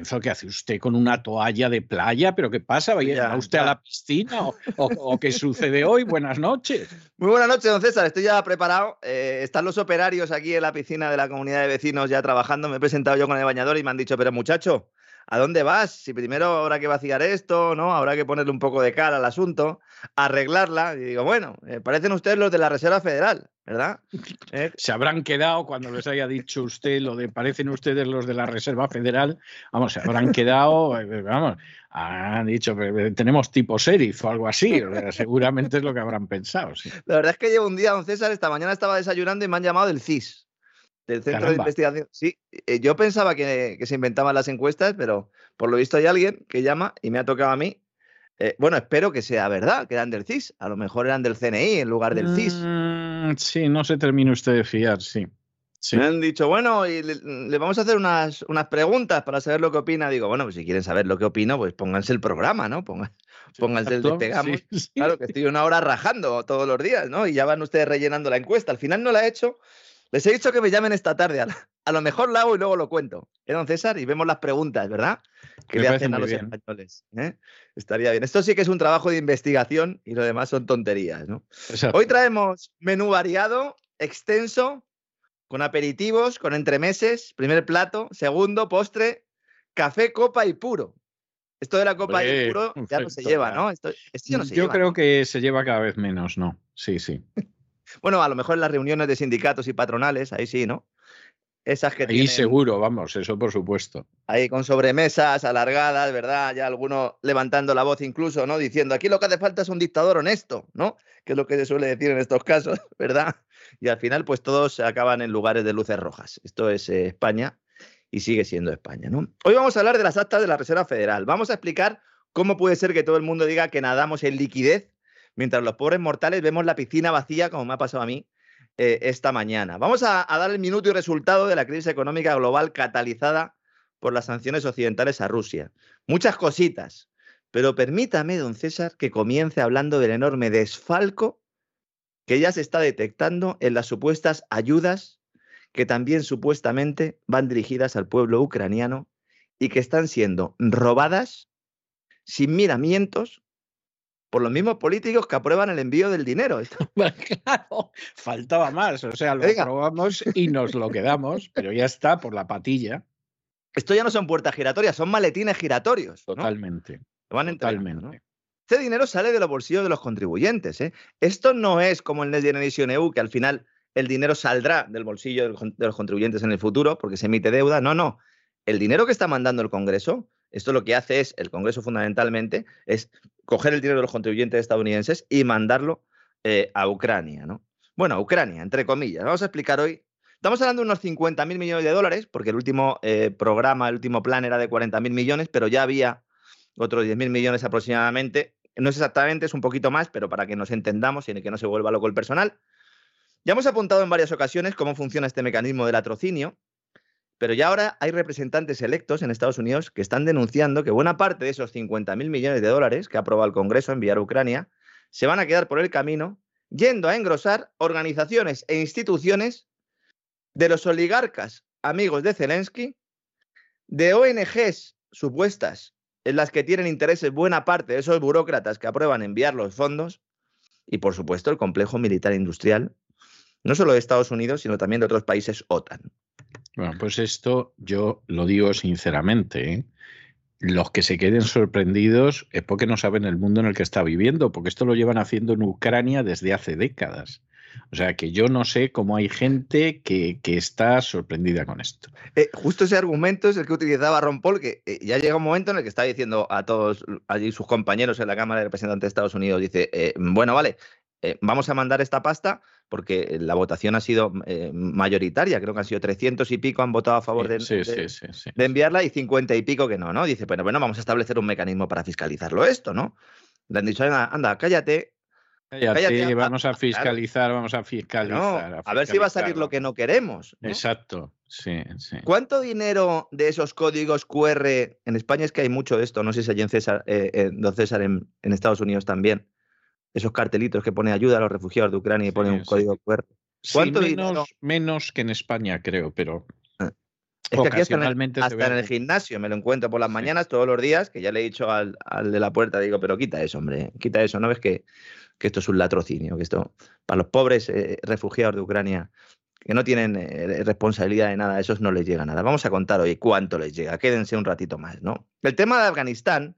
Lorenzo, ¿qué hace usted con una toalla de playa? ¿Pero qué pasa? ¿Va usted a la piscina o, qué sucede hoy? Buenas noches. Muy buenas noches, don César. Estoy ya preparado. Eh, están los operarios aquí en la piscina de la comunidad de vecinos ya trabajando. Me he presentado yo con el bañador y me han dicho, pero muchacho, ¿a dónde vas? Si primero habrá que vaciar esto, ¿no? Habrá que ponerle un poco de cara al asunto, arreglarla. Y digo, bueno, eh, parecen ustedes los de la Reserva Federal. ¿verdad? Eh, se habrán quedado cuando les haya dicho usted lo de parecen ustedes los de la Reserva Federal, vamos, se habrán quedado, eh, vamos, han dicho tenemos tipo sheriff o algo así, seguramente es lo que habrán pensado. La verdad es que llevo un día, don César, esta mañana estaba desayunando y me han llamado del CIS, del Centro de Investigación. Sí, eh, yo pensaba que, que se inventaban las encuestas, pero por lo visto hay alguien que llama y me ha tocado a mí eh, bueno, espero que sea verdad, que eran del CIS. A lo mejor eran del CNI en lugar del CIS. Mm, sí, no se termine usted de fiar, sí. Me han dicho, bueno, y le, vamos a hacer unas, unas, preguntas para saber lo que opina. Digo, bueno, pues si quieren saber lo que opino, pues pónganse el programa, ¿no? pónganse el despegamos. Claro, que estoy una hora rajando todos los días, ¿no? Y ya van ustedes rellenando la encuesta. Al final no la he hecho. Les he dicho que me llamen esta tarde. A, lo mejor la hago y luego lo cuento. ¿Eh, don César? Y vemos las preguntas, ¿verdad? Que le hacen a los españoles. ¿eh? Estaría bien. Esto sí que es un trabajo de investigación y lo demás son tonterías, ¿no? Hoy traemos menú variado, extenso, con aperitivos, con entremeses, primer plato, segundo, postre, café, copa y puro. Esto de la copa y puro ya no se lleva, ¿no? Esto, Yo creo que se lleva cada vez menos, ¿no? Sí, sí. bueno, a lo mejor en las reuniones de sindicatos y patronales, ahí sí, ¿no? Esas que Ahí seguro, vamos, eso por supuesto. Ahí con sobremesas alargadas, ¿verdad? Ya alguno levantando la voz incluso, ¿no? Diciendo, aquí lo que hace falta es un dictador honesto, ¿no? Que es lo que se suele decir en estos casos, ¿verdad? Y al final, pues todos acaban en lugares de luces rojas. Esto es eh, España y sigue siendo España. ¿no? Hoy vamos a hablar de las actas de la Reserva Federal. Vamos a explicar cómo puede ser que todo el mundo diga que nadamos en liquidez mientras los pobres mortales vemos la piscina vacía, como me ha pasado a mí eh, esta mañana. Vamos a, dar el minuto y resultado de la crisis económica global catalizada por las sanciones occidentales a Rusia. Muchas cositas, pero permítame, don César, que comience hablando del enorme desfalco que ya se está detectando en las supuestas ayudas que también supuestamente van dirigidas al pueblo ucraniano y que están siendo robadas sin miramientos por los mismos políticos que aprueban el envío del dinero. claro, faltaba más. O sea, lo aprobamos y nos lo quedamos, pero ya está por la patilla. Esto ya no son puertas giratorias, son maletines giratorios. Totalmente. Totalmente. Este dinero sale de los bolsillos de los contribuyentes. ¿eh? Esto no es como el Next Generation EU, que al final el dinero saldrá del bolsillo de los contribuyentes en el futuro porque se emite deuda. No, no. El dinero que está mandando el Congreso, esto lo que hace es, el Congreso fundamentalmente, es coger el dinero de los contribuyentes estadounidenses y mandarlo eh, a Ucrania, ¿no? Bueno, a Ucrania, entre comillas. Vamos a explicar hoy. Estamos hablando de unos 50.000 millones de dólares, porque el último eh, programa, el último plan era de 40.000 millones, pero ya había otros 10.000 millones aproximadamente. No es exactamente, es un poquito más, pero para que nos entendamos y que no se vuelva loco el personal. Ya hemos apuntado en varias ocasiones cómo funciona este mecanismo del latrocinio, pero ya ahora hay representantes electos en Estados Unidos que están denunciando que buena parte de esos 50.000 millones de dólares que aprobado el Congreso enviar a Ucrania se van a quedar por el camino yendo a engrosar organizaciones e instituciones de los oligarcas amigos de Zelensky, de ONGs supuestas en las que tienen intereses buena parte de esos burócratas que aprueban enviar los fondos y, por supuesto, el complejo militar industrial no solo de Estados Unidos, sino también de otros países OTAN. Bueno, pues esto yo lo digo sinceramente. ¿eh? Los que se queden sorprendidos es porque no saben el mundo en el que está viviendo, porque esto lo llevan haciendo en Ucrania desde hace décadas. O sea que yo no sé cómo hay gente que, está sorprendida con esto. Eh, justo ese argumento es el que utilizaba Ron Paul, que eh, ya llega un momento en el que está diciendo a todos allí sus compañeros en la Cámara de Representantes de Estados Unidos, dice, bueno, vale, vamos a mandar esta pasta porque la votación ha sido eh, mayoritaria, creo que han sido 300 y pico han votado a favor de, de, enviarla y 50 y pico que no, ¿no? Dice, bueno, bueno, vamos a establecer un mecanismo para fiscalizarlo esto, ¿no? Le han dicho, anda, cállate. Cállate, vamos a fiscalizar, vamos a fiscalizar, a ver si va a salir lo que no queremos. Exacto, sí, sí. ¿Cuánto dinero de esos códigos QR, en España es que hay mucho de esto, no sé si hay en César, eh, César en Estados Unidos también, esos cartelitos que pone ayuda a los refugiados de Ucrania y pone un código QR. ¿Cuánto menos, que en España, creo, pero ah. es que aquí hasta, en el, gimnasio me lo encuentro por las mañanas todos los días, que ya le he dicho al, de la puerta, digo, pero quita eso, hombre, quita eso, ¿no ves que, esto es un latrocinio? Que esto, para los pobres eh, refugiados de Ucrania, que no tienen eh, responsabilidad de nada, a esos no les llega nada. Vamos a contar hoy cuánto les llega, quédense un ratito más, ¿no? El tema de Afganistán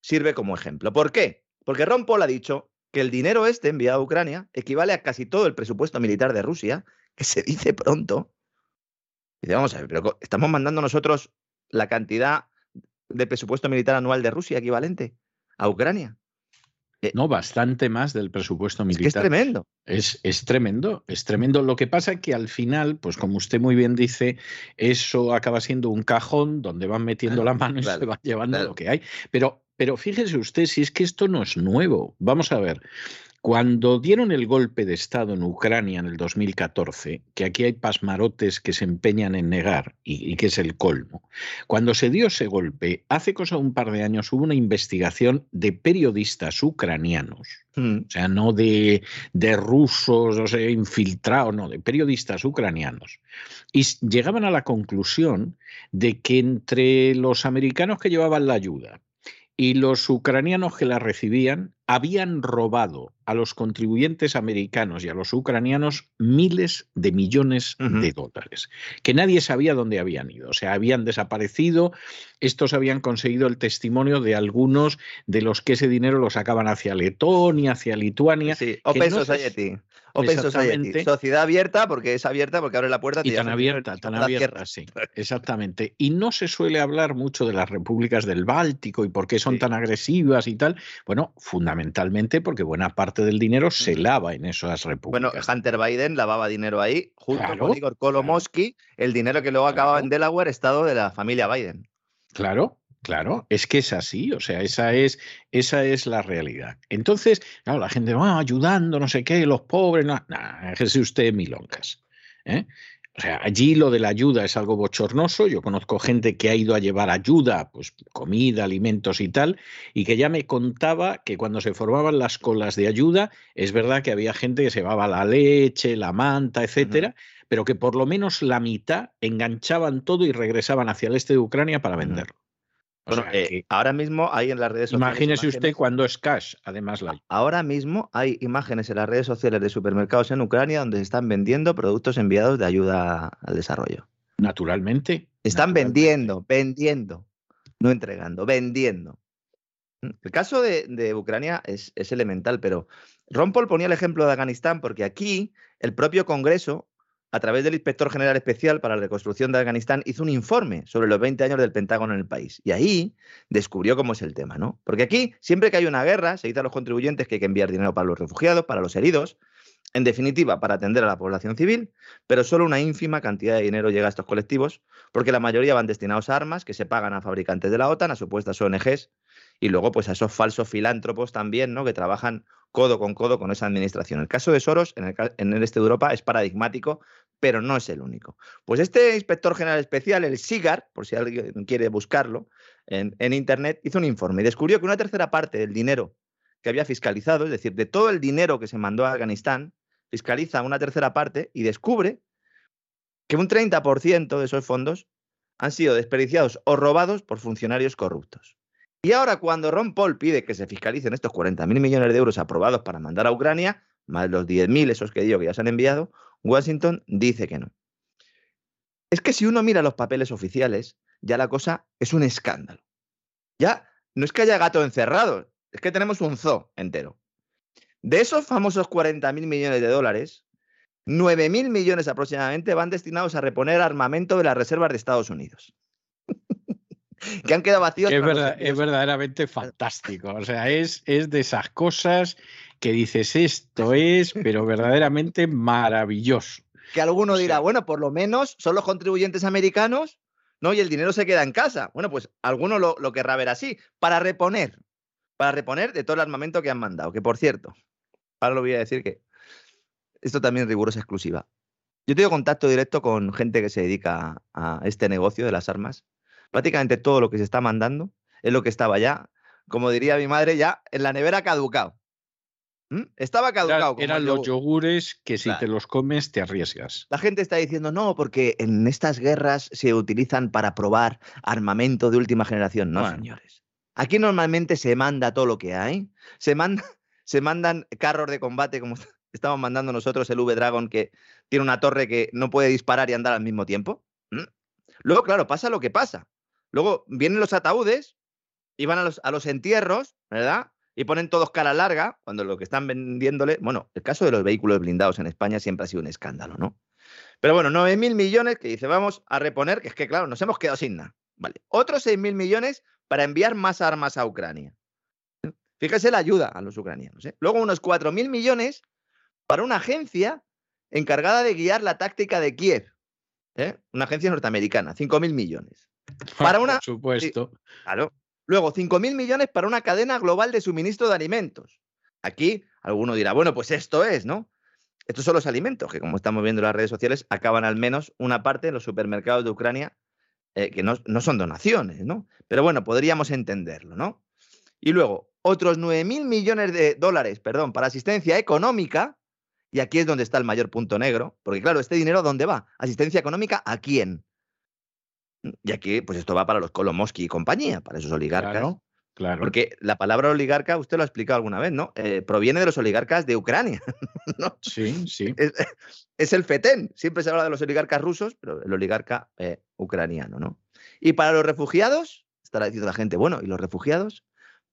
sirve como ejemplo. ¿Por qué? Porque Ron Paul ha dicho que el dinero este enviado a Ucrania equivale a casi todo el presupuesto militar de Rusia, que se dice pronto. Dice, vamos a ver, pero estamos mandando nosotros la cantidad de presupuesto militar anual de Rusia equivalente a Ucrania. Eh, no, bastante más del presupuesto militar. Es, que es tremendo. Es, es, tremendo, es tremendo. Lo que pasa es que al final, pues como usted muy bien dice, eso acaba siendo un cajón donde van metiendo la mano y se van llevando lo que hay. Pero pero fíjese usted si es que esto no es nuevo. Vamos a ver. Cuando dieron el golpe de Estado en Ucrania en el 2014, que aquí hay pasmarotes que se empeñan en negar y, que es el colmo, cuando se dio ese golpe, hace cosa de un par de años hubo una investigación de periodistas ucranianos, mm. o sea, no de, de rusos, o sea, infiltrados, no, de periodistas ucranianos, y llegaban a la conclusión de que entre los americanos que llevaban la ayuda, y los ucranianos que la recibían habían robado a los contribuyentes americanos y a los ucranianos miles de millones de dólares, que nadie sabía dónde habían ido, o sea, habían desaparecido, estos habían conseguido el testimonio de algunos de los que ese dinero lo sacaban hacia Letonia, hacia Lituania. Sí, Open Society. Open Society. Sociedad abierta, porque es abierta, porque abre la puerta. Y tan abierta, tan abierta, sí. Exactamente. Y no se suele hablar mucho de las repúblicas del Báltico y por qué son tan agresivas y tal. Bueno, fundamentalmente porque buena parte del dinero se lava en esas repúblicas. Bueno, Hunter Biden lavaba dinero ahí, junto con Igor Kolomoski, el dinero que luego acababa en Delaware, estado de la familia Biden. Claro, Claro, es que es así, o sea, esa es, esa es la realidad. Entonces, claro, la gente va ayudando, no sé qué, los pobres, no, nah, es usted milongas. ¿eh? O sea, allí lo de la ayuda es algo bochornoso. Yo conozco gente que ha ido a llevar ayuda, pues comida, alimentos y tal, y que ya me contaba que cuando se formaban las colas de ayuda, es verdad que había gente que se llevaba la leche, la manta, etcétera, pero que por lo menos la mitad enganchaban todo y regresaban hacia el este de Ucrania para venderlo. Bueno, eh, ahora mismo hay en las redes sociales. Imagínese usted cuando es cash, además la. Ahora mismo hay imágenes en las redes sociales de supermercados en Ucrania donde se están vendiendo productos enviados de ayuda al desarrollo. Naturalmente. Están vendiendo, vendiendo, no entregando, vendiendo. El caso de, Ucrania es, es, elemental, pero Ron Paul ponía el ejemplo de Afganistán porque aquí el propio Congreso a través del Inspector General Especial para la Reconstrucción de Afganistán, hizo un informe sobre los 20 años del Pentágono en el país. Y ahí descubrió cómo es el tema, ¿no? Porque aquí, siempre que hay una guerra, se dice a los contribuyentes que hay que enviar dinero para los refugiados, para los heridos, en definitiva, para atender a la población civil, pero solo una ínfima cantidad de dinero llega a estos colectivos, porque la mayoría van destinados a armas que se pagan a fabricantes de la OTAN, a supuestas ONGs, y luego pues a esos falsos filántropos también, ¿no? Que trabajan codo con codo con esa administración. El caso de Soros en el, en el este de Europa es paradigmático pero no es el único. Pues este inspector general especial, el SIGAR, por si alguien quiere buscarlo en, Internet, hizo un informe y descubrió que una tercera parte del dinero que había fiscalizado, es decir, de todo el dinero que se mandó a Afganistán, fiscaliza una tercera parte y descubre que un 30% de esos fondos han sido desperdiciados o robados por funcionarios corruptos. Y ahora cuando Ron Paul pide que se fiscalicen estos 40.000 millones de euros aprobados para mandar a Ucrania, más los 10.000 esos que digo que ya se han enviado, Washington dice que no. Es que si uno mira los papeles oficiales, ya la cosa es un escándalo. Ya no es que haya gato encerrado, es que tenemos un zoo entero. De esos famosos 40 mil millones de dólares, 9 mil millones aproximadamente van destinados a reponer armamento de las reservas de Estados Unidos. que han quedado vacíos. Es, es verdaderamente fantástico. O sea, es, es de esas cosas que dices esto es, pero verdaderamente maravilloso. Que alguno dirá, bueno, por lo menos son los contribuyentes americanos, ¿no? Y el dinero se queda en casa. Bueno, pues alguno lo, lo querrá ver así, para reponer, para reponer de todo el armamento que han mandado. Que por cierto, ahora lo voy a decir que esto también es rigurosa exclusiva. Yo tengo contacto directo con gente que se dedica a este negocio de las armas. Prácticamente todo lo que se está mandando es lo que estaba ya, como diría mi madre, ya en la nevera caducado. ¿Mm? Estaba caducado. eran los yogures que si te los comes te arriesgas. La gente está diciendo no, porque en estas guerras se utilizan para probar armamento de última generación. No, señores. Aquí normalmente se manda todo lo que hay. Se, manda, se mandan carros de combate como estamos mandando nosotros el V-Dragon que tiene una torre que no puede disparar y andar al mismo tiempo. Luego, claro, pasa lo que pasa. Luego vienen los ataúdes y van a los, a los entierros, ¿verdad? y ponen todos cara larga, cuando lo que están vendiéndole, bueno, el caso de los vehículos blindados en España siempre ha sido un escándalo, ¿no? Pero bueno, 9.000 millones que dice, vamos a reponer, que es que claro, nos hemos quedado sin nada. Vale, otros 6.000 millones para enviar más armas a Ucrania. Fíjese la ayuda a los ucranianos. ¿eh? Luego unos 4.000 millones para una agencia encargada de guiar la táctica de Kiev. ¿eh? Una agencia norteamericana, 5.000 millones. Para una... Por supuesto. claro, Luego, 5.000 millones para una cadena global de suministro de alimentos. Aquí alguno dirá, bueno, pues esto es, ¿no? Estos son los alimentos que, como estamos viendo en las redes sociales, acaban al menos una parte en los supermercados de Ucrania, eh, que no, no, son donaciones, ¿no? Pero bueno, podríamos entenderlo, ¿no? Y luego, otros 9 mil millones de dólares, perdón, para asistencia económica, y aquí es donde está el mayor punto negro, porque claro, este dinero, ¿dónde va? ¿Asistencia económica a quién? Y aquí, pues esto va para los Kolomoski y compañía, para esos oligarcas. Claro, Porque la palabra oligarca, usted lo ha explicado alguna vez, ¿no? Eh, proviene de los oligarcas de Ucrania. ¿no? Sí, sí. Es, es, el FETEN. Siempre se habla de los oligarcas rusos, pero el oligarca eh, ucraniano, ¿no? Y para los refugiados, estará diciendo la gente, bueno, ¿y los refugiados?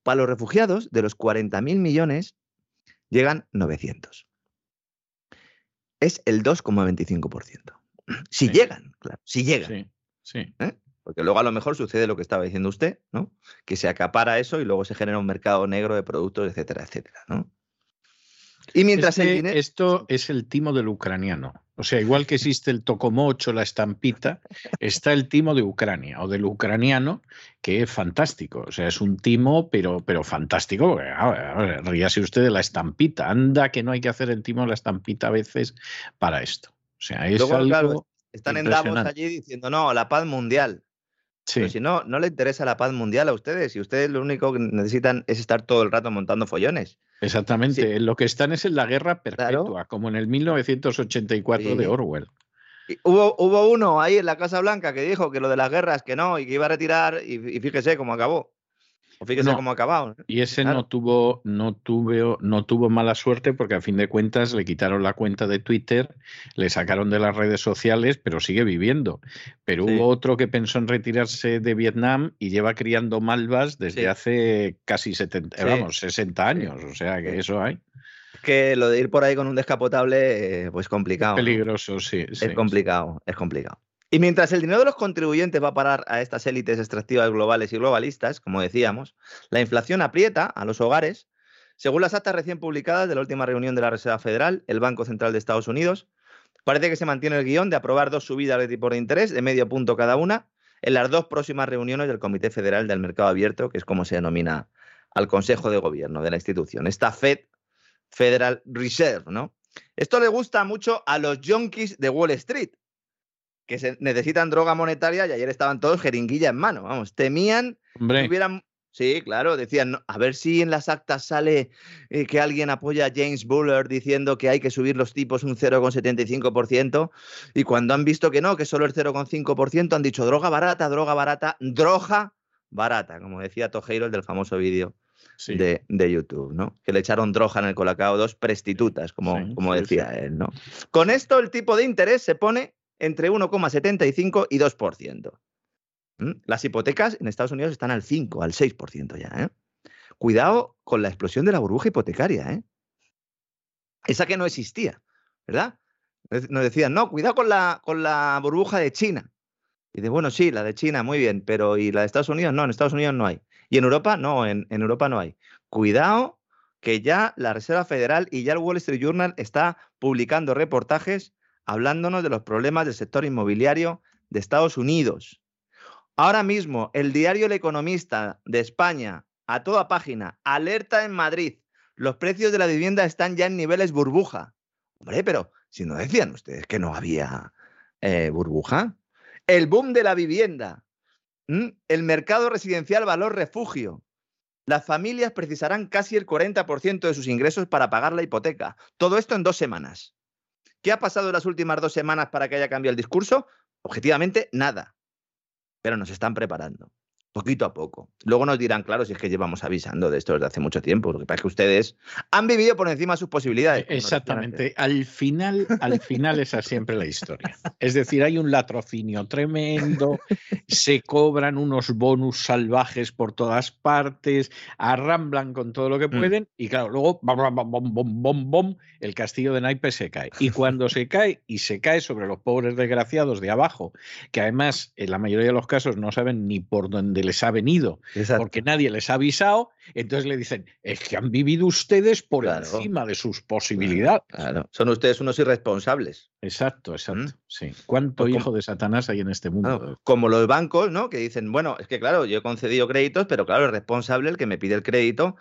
Para los refugiados, de los 40.000 millones, llegan 900. Es el 2,25%. Si sí. llegan, claro, si llegan. Sí. Sí. ¿Eh? Porque luego a lo mejor sucede lo que estaba diciendo usted, ¿no? Que se acapara eso y luego se genera un mercado negro de productos, etcétera, etcétera, ¿no? Y mientras este, el dinero... Esto es el timo del ucraniano. O sea, igual que existe el tocomocho, la estampita, está el timo de Ucrania o del ucraniano, que es fantástico. O sea, es un timo, pero, pero fantástico. Ríase usted de la estampita. Anda que no hay que hacer el timo de la estampita a veces para esto. O sea, es luego, algo... Claro, están en Davos allí diciendo, no, la paz mundial. Sí. Pero si no, no le interesa la paz mundial a ustedes. Y ustedes lo único que necesitan es estar todo el rato montando follones. Exactamente. Sí. Lo que están es en la guerra perpetua, claro. como en el 1984 sí. de Orwell. Y hubo, hubo uno ahí en la Casa Blanca que dijo que lo de las guerras que no y que iba a retirar y, y fíjese cómo acabó. O fíjese no, cómo ha acabado. ¿eh? Y ese claro. no tuvo, no tuvo, no tuvo mala suerte porque a fin de cuentas le quitaron la cuenta de Twitter, le sacaron de las redes sociales, pero sigue viviendo. Pero sí. hubo otro que pensó en retirarse de Vietnam y lleva criando malvas desde sí. hace casi 70, sí. vamos, 60 años. O sea que eso hay. Que lo de ir por ahí con un descapotable, eh, pues complicado. Es peligroso, ¿no? sí. Es complicado, es complicado. Y mientras el dinero de los contribuyentes va a parar a estas élites extractivas globales y globalistas, como decíamos, la inflación aprieta a los hogares. Según las actas recién publicadas de la última reunión de la Reserva Federal, el Banco Central de Estados Unidos, parece que se mantiene el guion de aprobar dos subidas de tipo de interés de medio punto cada una en las dos próximas reuniones del Comité Federal del Mercado Abierto, que es como se denomina al Consejo de Gobierno de la institución. Esta Fed, Federal Reserve, ¿no? Esto le gusta mucho a los junkies de Wall Street, que se necesitan droga monetaria y ayer estaban todos jeringuilla en mano. Vamos, temían Hombre. que hubieran. Sí, claro, decían, no, a ver si en las actas sale eh, que alguien apoya a James Buller diciendo que hay que subir los tipos un 0,75% y cuando han visto que no, que solo el 0,5%, han dicho droga barata, droga barata, droga barata, como decía Tojeiro, el del famoso vídeo sí. de, de, YouTube, ¿no? Que le echaron droga en el colacao dos prestitutas, como, sí, como decía él, ¿no? Con esto el tipo de interés se pone entre 1,75 y 2%. ¿Mm? Las hipotecas en Estados Unidos están al 5, al 6% ya. ¿eh? Cuidado con la explosión de la burbuja hipotecaria. ¿eh? Esa que no existía, ¿verdad? Nos decían, no, cuidado con la, con la burbuja de China. Y de, bueno, sí, la de China, muy bien, pero ¿y la de Estados Unidos? No, en Estados Unidos no hay. Y en Europa, no, en, en Europa no hay. Cuidado que ya la Reserva Federal y ya el Wall Street Journal está publicando reportajes hablándonos de los problemas del sector inmobiliario de Estados Unidos. Ahora mismo, el diario El Economista de España, a toda página, alerta en Madrid, los precios de la vivienda están ya en niveles burbuja. Hombre, pero si no decían ustedes que no había eh, burbuja. El boom de la vivienda, ¿Mm? el mercado residencial valor refugio. Las familias precisarán casi el 40% de sus ingresos para pagar la hipoteca. Todo esto en dos semanas. ¿Qué ha pasado en las últimas dos semanas para que haya cambiado el discurso? Objetivamente, nada. Pero nos están preparando, poquito a poco. Luego nos dirán, claro, si es que llevamos avisando de esto desde hace mucho tiempo. Lo que pasa es que ustedes han vivido por encima de sus posibilidades. Exactamente. Al final, al final esa es siempre la historia. Es decir, hay un latrocinio tremendo, se cobran unos bonus salvajes por todas partes, arramblan con todo lo que pueden mm. y claro, luego bom, bom, bom, bom, bom, bom, el castillo de naipes se cae. Y cuando se cae y se cae sobre los pobres desgraciados de abajo, que además en la mayoría de los casos no saben ni por dónde les ha venido, Exacto. porque nadie les ha avisado, entonces le dicen, es que han vivido ustedes por claro. encima de sus posibilidades. Claro. Son ustedes unos irresponsables. Exacto, exacto. ¿Mm? Sí. ¿Cuánto como, hijo de Satanás hay en este mundo? Claro, como los bancos, ¿no? Que dicen, bueno, es que claro, yo he concedido créditos, pero claro, es responsable el que me pide el crédito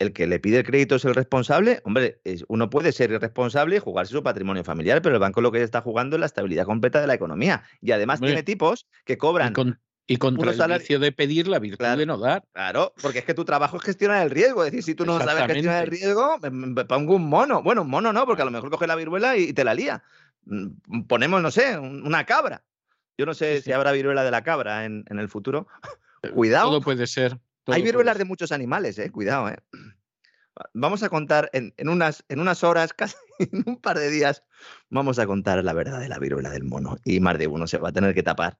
el que le pide el crédito es el responsable, hombre, uno puede ser irresponsable y jugarse su patrimonio familiar, pero el banco lo que está jugando es la estabilidad completa de la economía. Y además tiene tipos que cobran. Con, y contra el vicio de pedir la virtud de no dar. Claro, porque es que tu trabajo es gestionar el riesgo. Es decir, si tú no sabes gestionar el riesgo, me, pongo un mono. Bueno, un mono no, porque a lo mejor coge la viruela y, te la lía. Mm, ponemos, no sé, una cabra. Yo no sé si habrá viruela de la cabra en, en el futuro. Cuidado. Todo puede ser. Hay viruelas de muchos animales, eh, cuidado. Eh. Vamos a contar en, unas, en unas horas, casi en un par de días, vamos a contar la verdad de la viruela del mono. Y más de uno se va a tener que tapar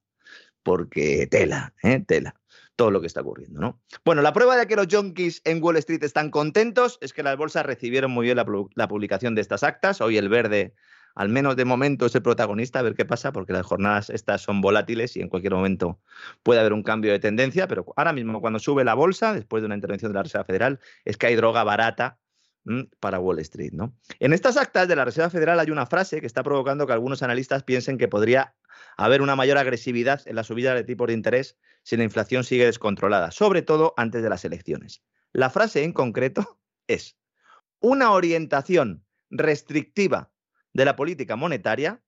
porque tela, eh, tela todo lo que está ocurriendo, ¿no? Bueno, la prueba de que los junkies en Wall Street están contentos es que las bolsas recibieron muy bien la publicación de estas actas. Hoy el verde al menos de momento es el protagonista, a ver qué pasa, porque las jornadas estas son volátiles y en cualquier momento puede haber un cambio de tendencia, pero ahora mismo cuando sube la bolsa, después de una intervención de la Reserva Federal, es que hay droga barata para Wall Street. ¿no? En estas actas de la Reserva Federal hay una frase que está provocando que algunos analistas piensen que podría haber una mayor agresividad en la subida de tipos de interés si la inflación sigue descontrolada, sobre todo antes de las elecciones. La frase en concreto es una orientación restrictiva de la política monetaria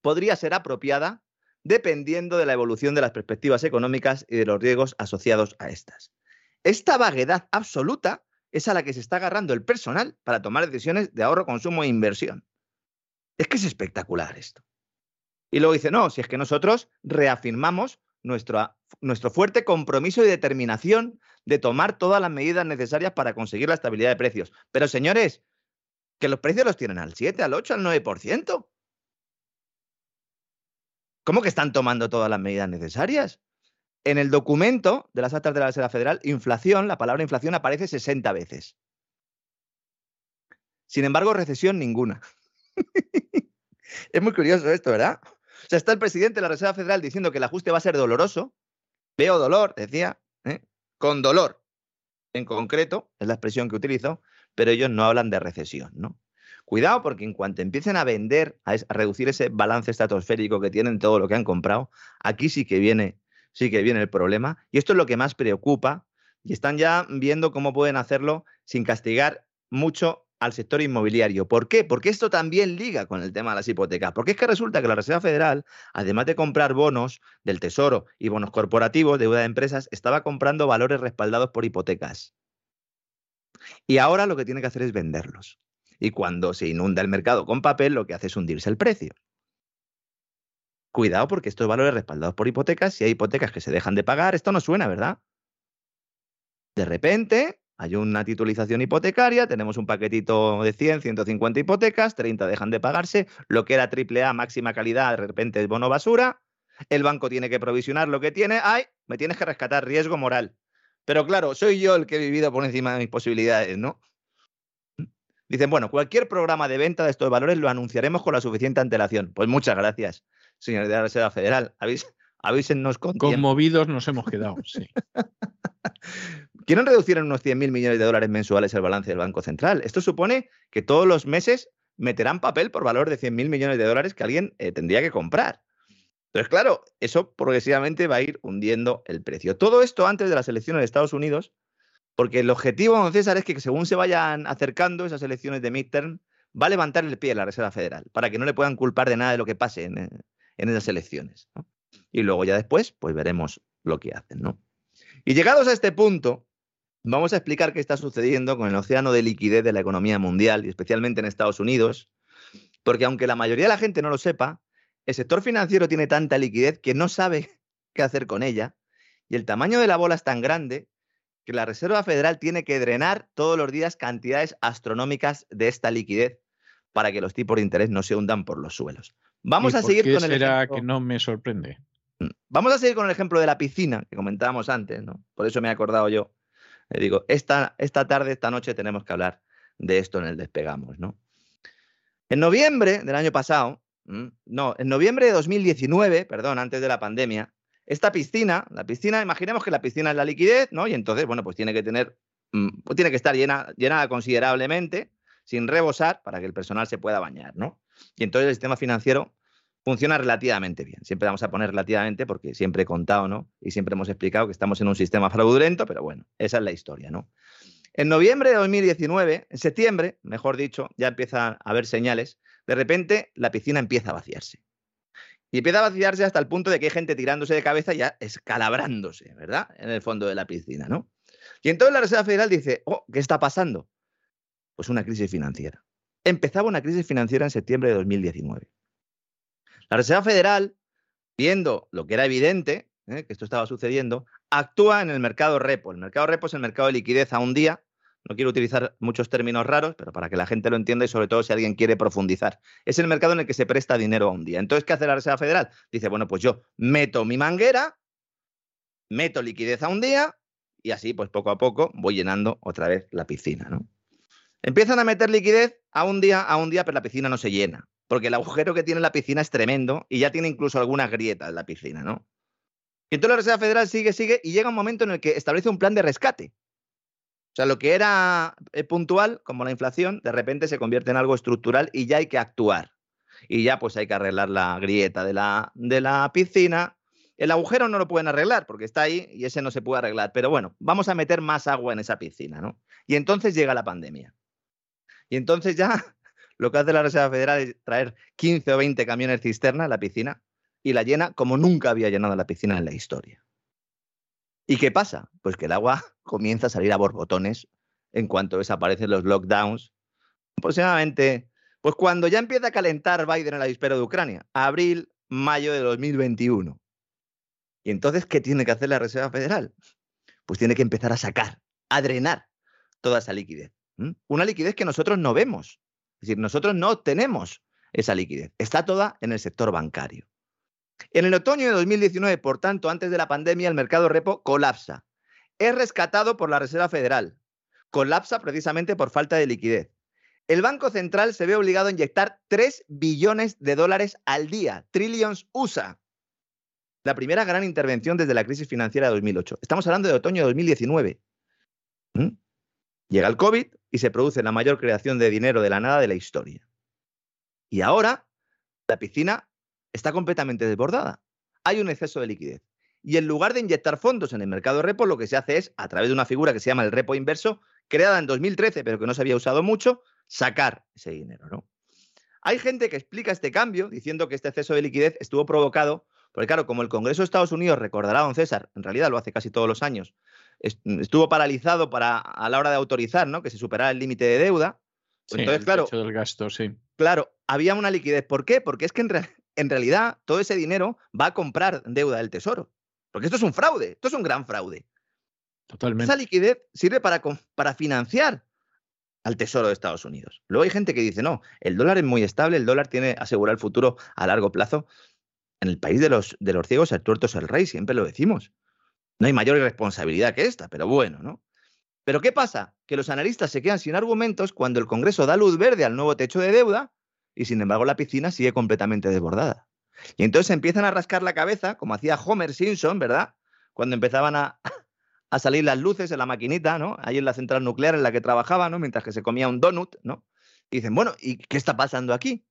podría ser apropiada dependiendo de la evolución de las perspectivas económicas y de los riesgos asociados a estas. Esta vaguedad absoluta es a la que se está agarrando el personal para tomar decisiones de ahorro, consumo e inversión. Es que es espectacular esto. Y luego dice, no, si es que nosotros reafirmamos nuestro, nuestro fuerte compromiso y determinación de tomar todas las medidas necesarias para conseguir la estabilidad de precios. Pero señores, que los precios los tienen al 7, al 8, al 9%. ¿Cómo que están tomando todas las medidas necesarias? En el documento de las actas de la Reserva Federal, inflación, la palabra inflación aparece 60 veces. Sin embargo, recesión ninguna. es muy curioso esto, ¿verdad? O sea, está el presidente de la Reserva Federal diciendo que el ajuste va a ser doloroso. Veo dolor, decía, ¿eh? con dolor. En concreto, es la expresión que utilizo, pero ellos no hablan de recesión, ¿no? Cuidado porque en cuanto empiecen a vender, a, reducir ese balance estratosférico que tienen todo lo que han comprado, aquí sí que viene, sí que viene el problema. Y esto es lo que más preocupa. Y están ya viendo cómo pueden hacerlo sin castigar mucho al sector inmobiliario. ¿Por qué? Porque esto también liga con el tema de las hipotecas. Porque es que resulta que la Reserva Federal, además de comprar bonos del Tesoro y bonos corporativos, deuda de empresas, estaba comprando valores respaldados por hipotecas. Y ahora lo que tiene que hacer es venderlos. Y cuando se inunda el mercado con papel, lo que hace es hundirse el precio. Cuidado porque estos valores respaldados por hipotecas, si hay hipotecas que se dejan de pagar, esto no suena, ¿verdad? De repente hay una titulización hipotecaria, tenemos un paquetito de 100, 150 hipotecas, 30 dejan de pagarse, lo que era AAA máxima calidad, de repente es bono basura, el banco tiene que provisionar lo que tiene, ay, me tienes que rescatar riesgo moral. Pero claro, soy yo el que he vivido por encima de mis posibilidades, ¿no? Dicen, bueno, cualquier programa de venta de estos valores lo anunciaremos con la suficiente antelación. Pues muchas gracias, señor de la Reserva Federal. avísenos con Conmovidos nos hemos quedado, sí. Quieren reducir en unos 100.000 millones de dólares mensuales el balance del Banco Central. Esto supone que todos los meses meterán papel por valor de 100.000 millones de dólares que alguien eh, tendría que comprar. Entonces, claro, eso progresivamente va a ir hundiendo el precio. Todo esto antes de las elecciones de Estados Unidos, porque el objetivo, don César, es que según se vayan acercando esas elecciones de midterm, va a levantar el pie la Reserva Federal, para que no le puedan culpar de nada de lo que pase en, esas elecciones. Y luego ya después, pues veremos lo que hacen, ¿no? Y llegados a este punto, vamos a explicar qué está sucediendo con el océano de liquidez de la economía mundial y especialmente en Estados Unidos, porque aunque la mayoría de la gente no lo sepa, el sector financiero tiene tanta liquidez que no sabe qué hacer con ella y el tamaño de la bola es tan grande que la Reserva Federal tiene que drenar todos los días cantidades astronómicas de esta liquidez para que los tipos de interés no se hundan por los suelos. Vamos a seguir con el será que no me sorprende? Mm, vamos a seguir con el ejemplo de la piscina que comentábamos antes, ¿no? Por eso me he acordado yo. Le digo, esta, esta tarde, esta noche tenemos que hablar de esto en el despegamos, ¿no? En noviembre del año pasado, no, en noviembre de 2019, perdón, antes de la pandemia, esta piscina, la piscina, imaginemos que la piscina es la liquidez, ¿no? Y entonces, bueno, pues tiene que tener, mm, pues tiene que estar llena, llenada considerablemente, sin rebosar, para que el personal se pueda bañar, ¿no? Y entonces el sistema financiero funciona relativamente bien. Siempre vamos a poner relativamente porque siempre he contado, ¿no? Y siempre hemos explicado que estamos en un sistema fraudulento, pero bueno, esa es la historia, ¿no? En noviembre de 2019, en septiembre, mejor dicho, ya empiezan a haber señales, de repente la piscina empieza a vaciarse. Y empieza a vaciarse hasta el punto de que hay gente tirándose de cabeza ya escalabrándose, ¿verdad? En el fondo de la piscina, ¿no? Y entonces la Reserva Federal dice, oh, ¿qué está pasando? Pues una crisis financiera. Empezaba una crisis financiera en septiembre de 2019. La Reserva Federal, viendo lo que era evidente, ¿eh? que esto estaba sucediendo, actúa en el mercado repo. El mercado repo es el mercado de liquidez a un día no quiero utilizar muchos términos raros, pero para que la gente lo entienda y sobre todo si alguien quiere profundizar. Es el mercado en el que se presta dinero a un día. Entonces, ¿qué hace la Reserva Federal? Dice, bueno, pues yo meto mi manguera, meto liquidez a un día y así, pues poco a poco, voy llenando otra vez la piscina, ¿no? Empiezan a meter liquidez a un día, a un día, pero la piscina no se llena, porque el agujero que tiene la piscina es tremendo y ya tiene incluso algunas grietas en la piscina, ¿no? Y entonces la Reserva Federal sigue, sigue y llega un momento en el que establece un plan de rescate. O sea, lo que era eh, puntual, como la inflación, de repente se convierte en algo estructural y ya hay que actuar. Y ya pues hay que arreglar la grieta de la, de la piscina. El agujero no lo pueden arreglar porque está ahí y ese no se puede arreglar. Pero bueno, vamos a meter más agua en esa piscina, ¿no? Y entonces llega la pandemia. Y entonces ya lo que hace la Reserva Federal es traer 15 o 20 camiones cisterna a la piscina y la llena como nunca había llenado la piscina en la historia. ¿Y qué pasa? Pues que el agua comienza a salir a borbotones en cuanto desaparecen los lockdowns. Aproximadamente, pues cuando ya empieza a calentar Biden en la dispera de Ucrania, abril, mayo de 2021. Y entonces, ¿qué tiene que hacer la Reserva Federal? Pues tiene que empezar a sacar, a drenar toda esa liquidez. Una liquidez que nosotros no vemos. Es decir, nosotros no tenemos esa liquidez. Está toda en el sector bancario. En el otoño de 2019, por tanto, antes de la pandemia, el mercado repo colapsa. Es rescatado por la Reserva Federal. Colapsa precisamente por falta de liquidez. El Banco Central se ve obligado a inyectar 3 billones de dólares al día, trillions USA. La primera gran intervención desde la crisis financiera de 2008. Estamos hablando de otoño de 2019. ¿Mm? Llega el COVID y se produce la mayor creación de dinero de la nada de la historia. Y ahora la piscina está completamente desbordada. Hay un exceso de liquidez. Y en lugar de inyectar fondos en el mercado de repo, lo que se hace es, a través de una figura que se llama el repo inverso, creada en 2013, pero que no se había usado mucho, sacar ese dinero. ¿no? Hay gente que explica este cambio diciendo que este exceso de liquidez estuvo provocado, porque claro, como el Congreso de Estados Unidos, recordará don César, en realidad lo hace casi todos los años, estuvo paralizado para, a la hora de autorizar ¿no? que se superara el límite de deuda. Pues entonces, claro, del gasto, sí. claro, había una liquidez. ¿Por qué? Porque es que en, realidad en realidad todo ese dinero va a comprar deuda del Tesoro. Porque esto es un fraude, esto es un gran fraude. Totalmente. Esa liquidez sirve para, para financiar al Tesoro de Estados Unidos. Luego hay gente que dice, no, el dólar es muy estable, el dólar tiene asegurar el futuro a largo plazo. En el país de los, de los ciegos, el tuerto es el rey, siempre lo decimos. No hay mayor irresponsabilidad que esta, pero bueno, ¿no? Pero ¿qué pasa? Que los analistas se quedan sin argumentos cuando el Congreso da luz verde al nuevo techo de deuda y sin embargo la piscina sigue completamente desbordada. Y entonces empiezan a rascar la cabeza, como hacía Homer Simpson, ¿verdad? Cuando empezaban a, salir las luces en la maquinita, ¿no? Ahí en la central nuclear en la que trabajaba, ¿no? Mientras que se comía un donut, ¿no? Y dicen, bueno, ¿y qué está pasando aquí?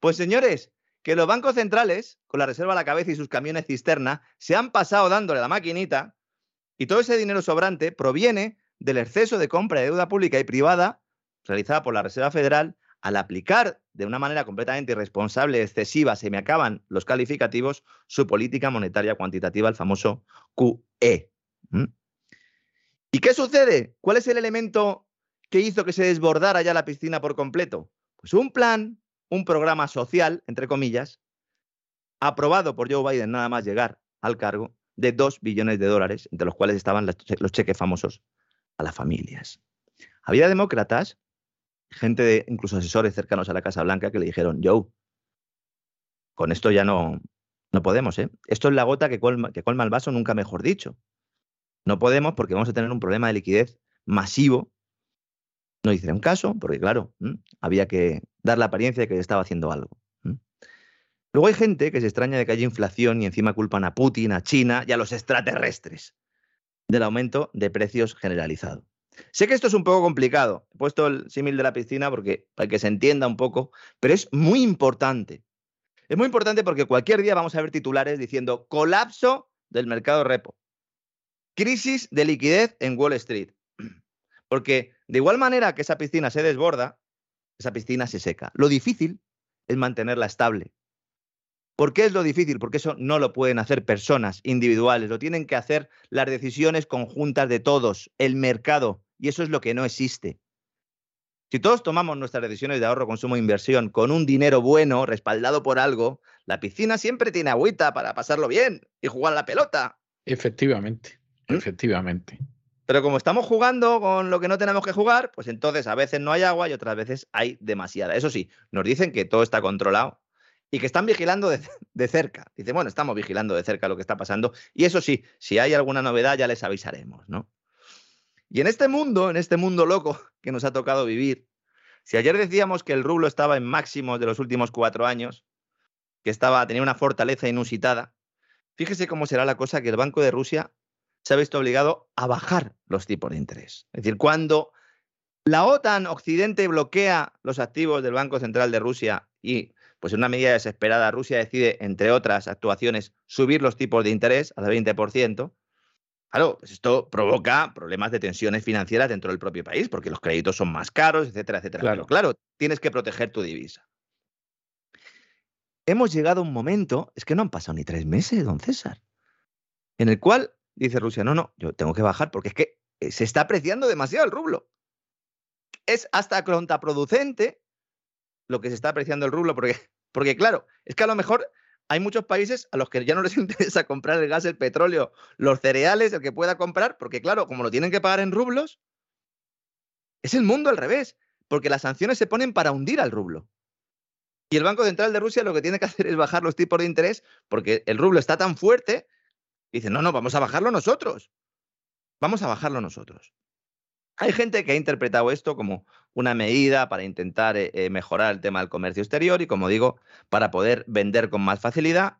Pues señores, que los bancos centrales, con la reserva a la cabeza y sus camiones cisterna, se han pasado dándole la maquinita y todo ese dinero sobrante proviene del exceso de compra de deuda pública y privada realizada por la Reserva Federal al aplicar de una manera completamente irresponsable, excesiva, se me acaban los calificativos, su política monetaria cuantitativa, el famoso QE. ¿Y qué sucede? ¿Cuál es el elemento que hizo que se desbordara ya la piscina por completo? Pues un plan, un programa social, entre comillas, aprobado por Joe Biden nada más llegar al cargo, de 2 billones de dólares, entre los cuales estaban los cheques famosos a las familias. Había demócratas gente de incluso asesores cercanos a la Casa Blanca que le dijeron, Joe, con esto ya no, no podemos, ¿eh? Esto es la gota que que colma el vaso, nunca mejor dicho. No podemos porque vamos a tener un problema de liquidez masivo. No hicieron caso, porque claro, había que dar la apariencia de que estaba haciendo algo. Luego hay gente que se extraña de que haya inflación y encima culpan a Putin, a China y a los extraterrestres del aumento de precios generalizado. Sé que esto es un poco complicado. He puesto el símil de la piscina porque para que se entienda un poco, pero es muy importante. Es muy importante porque cualquier día vamos a ver titulares diciendo colapso del mercado repo. Crisis de liquidez en Wall Street. Porque de igual manera que esa piscina se desborda, esa piscina se seca. Lo difícil es mantenerla estable. ¿Por qué es lo difícil? Porque eso no lo pueden hacer personas individuales, lo tienen que hacer las decisiones conjuntas de todos, el mercado, y eso es lo que no existe. Si todos tomamos nuestras decisiones de ahorro, consumo e inversión con un dinero bueno, respaldado por algo, la piscina siempre tiene agüita para pasarlo bien y jugar la pelota. Efectivamente, ¿Mm? Pero como estamos jugando con lo que no tenemos que jugar, pues entonces a veces no hay agua y otras veces hay demasiada. Eso sí, nos dicen que todo está controlado y que están vigilando de, cerca. Dice, bueno, estamos vigilando de cerca lo que está pasando. Y eso sí, si hay alguna novedad ya les avisaremos, ¿no? Y en este mundo, en este mundo loco que nos ha tocado vivir, si ayer decíamos que el rublo estaba en máximos de los últimos cuatro años, que estaba, tenía una fortaleza inusitada, fíjese cómo será la cosa que el Banco de Rusia se ha visto obligado a bajar los tipos de interés. Es decir, cuando la OTAN Occidente bloquea los activos del Banco Central de Rusia y, pues en una medida desesperada, Rusia decide, entre otras actuaciones, subir los tipos de interés al 20%, claro, pues esto provoca problemas de tensiones financieras dentro del propio país, porque los créditos son más caros, etcétera, etcétera. Claro, claro tienes que proteger tu divisa. Hemos llegado a un momento, es que no han pasado ni tres meses, don César, en el cual Dice Rusia, no, no, yo tengo que bajar porque es que eh, se está apreciando demasiado el rublo. Es hasta contraproducente lo que se está apreciando el rublo, porque, porque claro, es que a lo mejor hay muchos países a los que ya no les interesa comprar el gas, el petróleo, los cereales, el que pueda comprar, porque claro, como lo tienen que pagar en rublos, es el mundo al revés, porque las sanciones se ponen para hundir al rublo. Y el Banco Central de Rusia lo que tiene que hacer es bajar los tipos de interés, porque el rublo está tan fuerte Dicen, no, no, vamos a bajarlo nosotros. Vamos a bajarlo nosotros. Hay gente que ha interpretado esto como una medida para intentar eh, eh, mejorar el tema del comercio exterior y, como digo, para poder vender con más facilidad.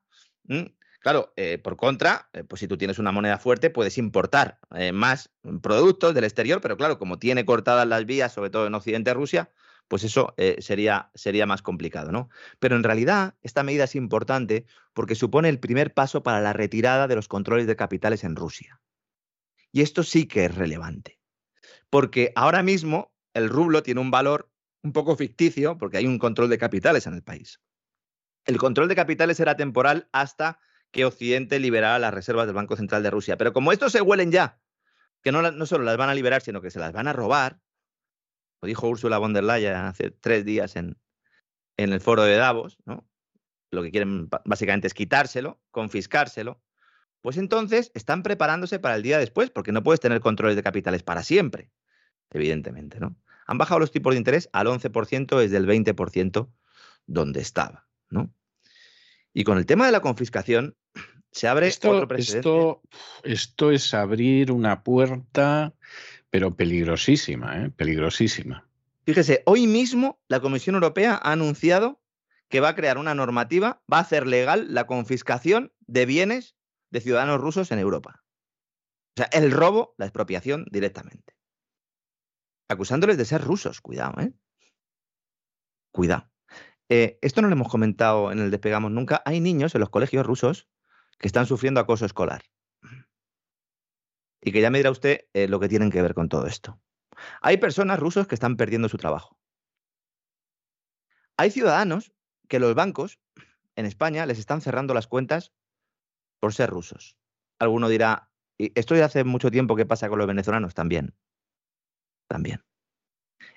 Claro, eh, por contra, pues si tú tienes una moneda fuerte, puedes importar más productos del exterior, pero claro, como tiene cortadas las vías, sobre todo en Occidente Rusia, pues eso eh, sería, sería más complicado, ¿no? Pero en realidad esta medida es importante porque supone el primer paso para la retirada de los controles de capitales en Rusia. Y esto sí que es relevante, porque ahora mismo el rublo tiene un valor un poco ficticio porque hay un control de capitales en el país. El control de capitales era temporal hasta que Occidente liberara las reservas del Banco Central de Rusia. Pero como estos se huelen ya, que no, no solo las van a liberar, sino que se las van a robar, dijo Ursula von der Leyen hace tres días en, en el foro de Davos, ¿no? Lo que quieren básicamente es quitárselo, confiscárselo. Pues entonces están preparándose para el día después, porque no puedes tener controles de capitales para siempre, evidentemente, ¿no? Han bajado los tipos de interés al 11% desde el 20% donde estaba, ¿no? Y con el tema de la confiscación, se abre esto, otro precedente. Esto, esto es abrir una puerta pero peligrosísima, ¿eh? peligrosísima. Fíjese, hoy mismo la Comisión Europea ha anunciado que va a crear una normativa, va a hacer legal la confiscación de bienes de ciudadanos rusos en Europa. O sea, el robo, la expropiación directamente. Acusándoles de ser rusos, cuidado, ¿eh? Cuidado. Eh, esto no lo hemos comentado en el Despegamos nunca. Hay niños en los colegios rusos que están sufriendo acoso escolar y que ya me dirá usted eh, lo que tienen que ver con todo esto. Hay personas rusos que están perdiendo su trabajo. Hay ciudadanos que los bancos en España les están cerrando las cuentas por ser rusos. Alguno dirá, esto ya hace mucho tiempo que pasa con los venezolanos también. También.